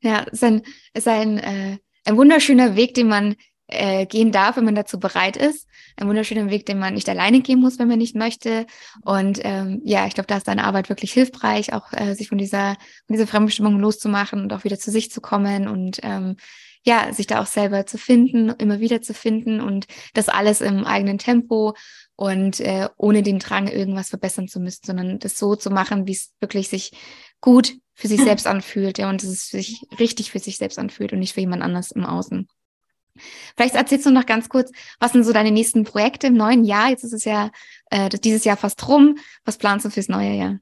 Ja, es ist ein, ist ein, äh, ein wunderschöner Weg, den man äh, gehen darf, wenn man dazu bereit ist. Ein wunderschöner Weg, den man nicht alleine gehen muss, wenn man nicht möchte. Und ähm, ja, ich glaube, da ist deine Arbeit wirklich hilfreich, auch äh, sich von dieser, von dieser Fremdbestimmung loszumachen und auch wieder zu sich zu kommen und ähm, ja, sich da auch selber zu finden, immer wieder zu finden und das alles im eigenen Tempo und äh, ohne den Drang, irgendwas verbessern zu müssen, sondern das so zu machen, wie es wirklich sich gut für sich selbst anfühlt, ja, und es sich richtig für sich selbst anfühlt und nicht für jemand anders im Außen. Vielleicht erzählst du noch ganz kurz, was sind so deine nächsten Projekte im neuen Jahr? Jetzt ist es ja äh, dieses Jahr fast rum. Was planst du fürs neue Jahr?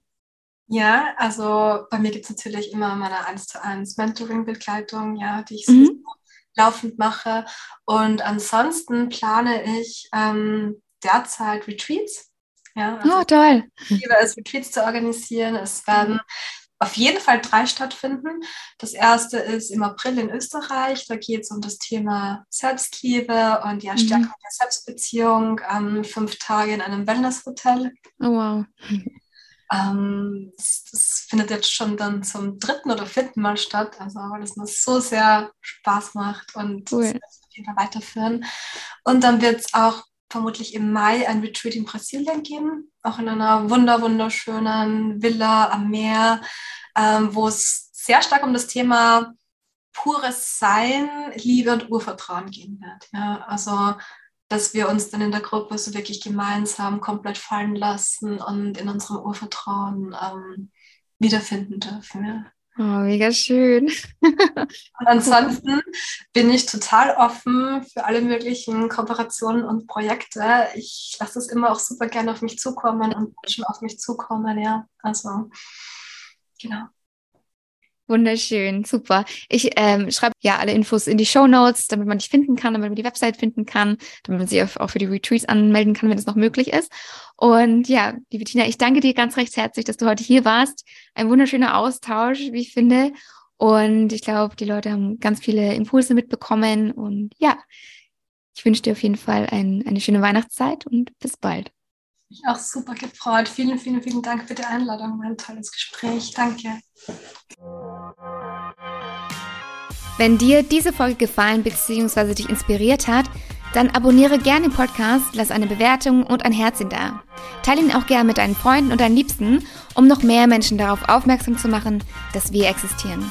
Ja, also bei mir gibt es natürlich immer meine 1 zu 1 Mentoring-Begleitung, ja, die ich mhm. laufend mache. Und ansonsten plane ich ähm, derzeit Retreats. Ja, also oh, toll. Ich liebe es, Retreats zu organisieren. Es werden auf jeden Fall drei stattfinden. Das erste ist im April in Österreich. Da geht es um das Thema Selbstliebe und ja, Stärkung mhm. der Selbstbeziehung. Ähm, fünf Tage in einem Wellnesshotel. Oh, wow. Ähm, das, das, findet jetzt schon dann zum dritten oder vierten Mal statt, also weil es mir so sehr Spaß macht und cool. das auf jeden Fall weiterführen. Und dann wird es auch vermutlich im Mai ein Retreat in Brasilien geben, auch in einer wunder wunderschönen Villa am Meer, ähm, wo es sehr stark um das Thema pures Sein, Liebe und Urvertrauen gehen wird. Ja, also dass wir uns dann in der Gruppe so wirklich gemeinsam komplett fallen lassen und in unserem Urvertrauen ähm, wiederfinden dürfen. Ja. Oh, mega schön. und ansonsten bin ich total offen für alle möglichen Kooperationen und Projekte. Ich lasse es immer auch super gerne auf mich zukommen und schon auf mich zukommen, ja. Also, genau. Wunderschön, super. Ich ähm, schreibe ja alle Infos in die Show Notes, damit man dich finden kann, damit man die Website finden kann, damit man sich auch für die Retreats anmelden kann, wenn es noch möglich ist. Und ja, liebe Tina, ich danke dir ganz recht herzlich, dass du heute hier warst. Ein wunderschöner Austausch, wie ich finde. Und ich glaube, die Leute haben ganz viele Impulse mitbekommen. Und ja, ich wünsche dir auf jeden Fall ein, eine schöne Weihnachtszeit und bis bald mich auch super gefreut. Vielen, vielen, vielen Dank für die Einladung. Ein tolles Gespräch. Danke. Wenn dir diese Folge gefallen bzw. dich inspiriert hat, dann abonniere gerne den Podcast, lass eine Bewertung und ein Herzchen da. Teile ihn auch gerne mit deinen Freunden und deinen Liebsten, um noch mehr Menschen darauf aufmerksam zu machen, dass wir existieren.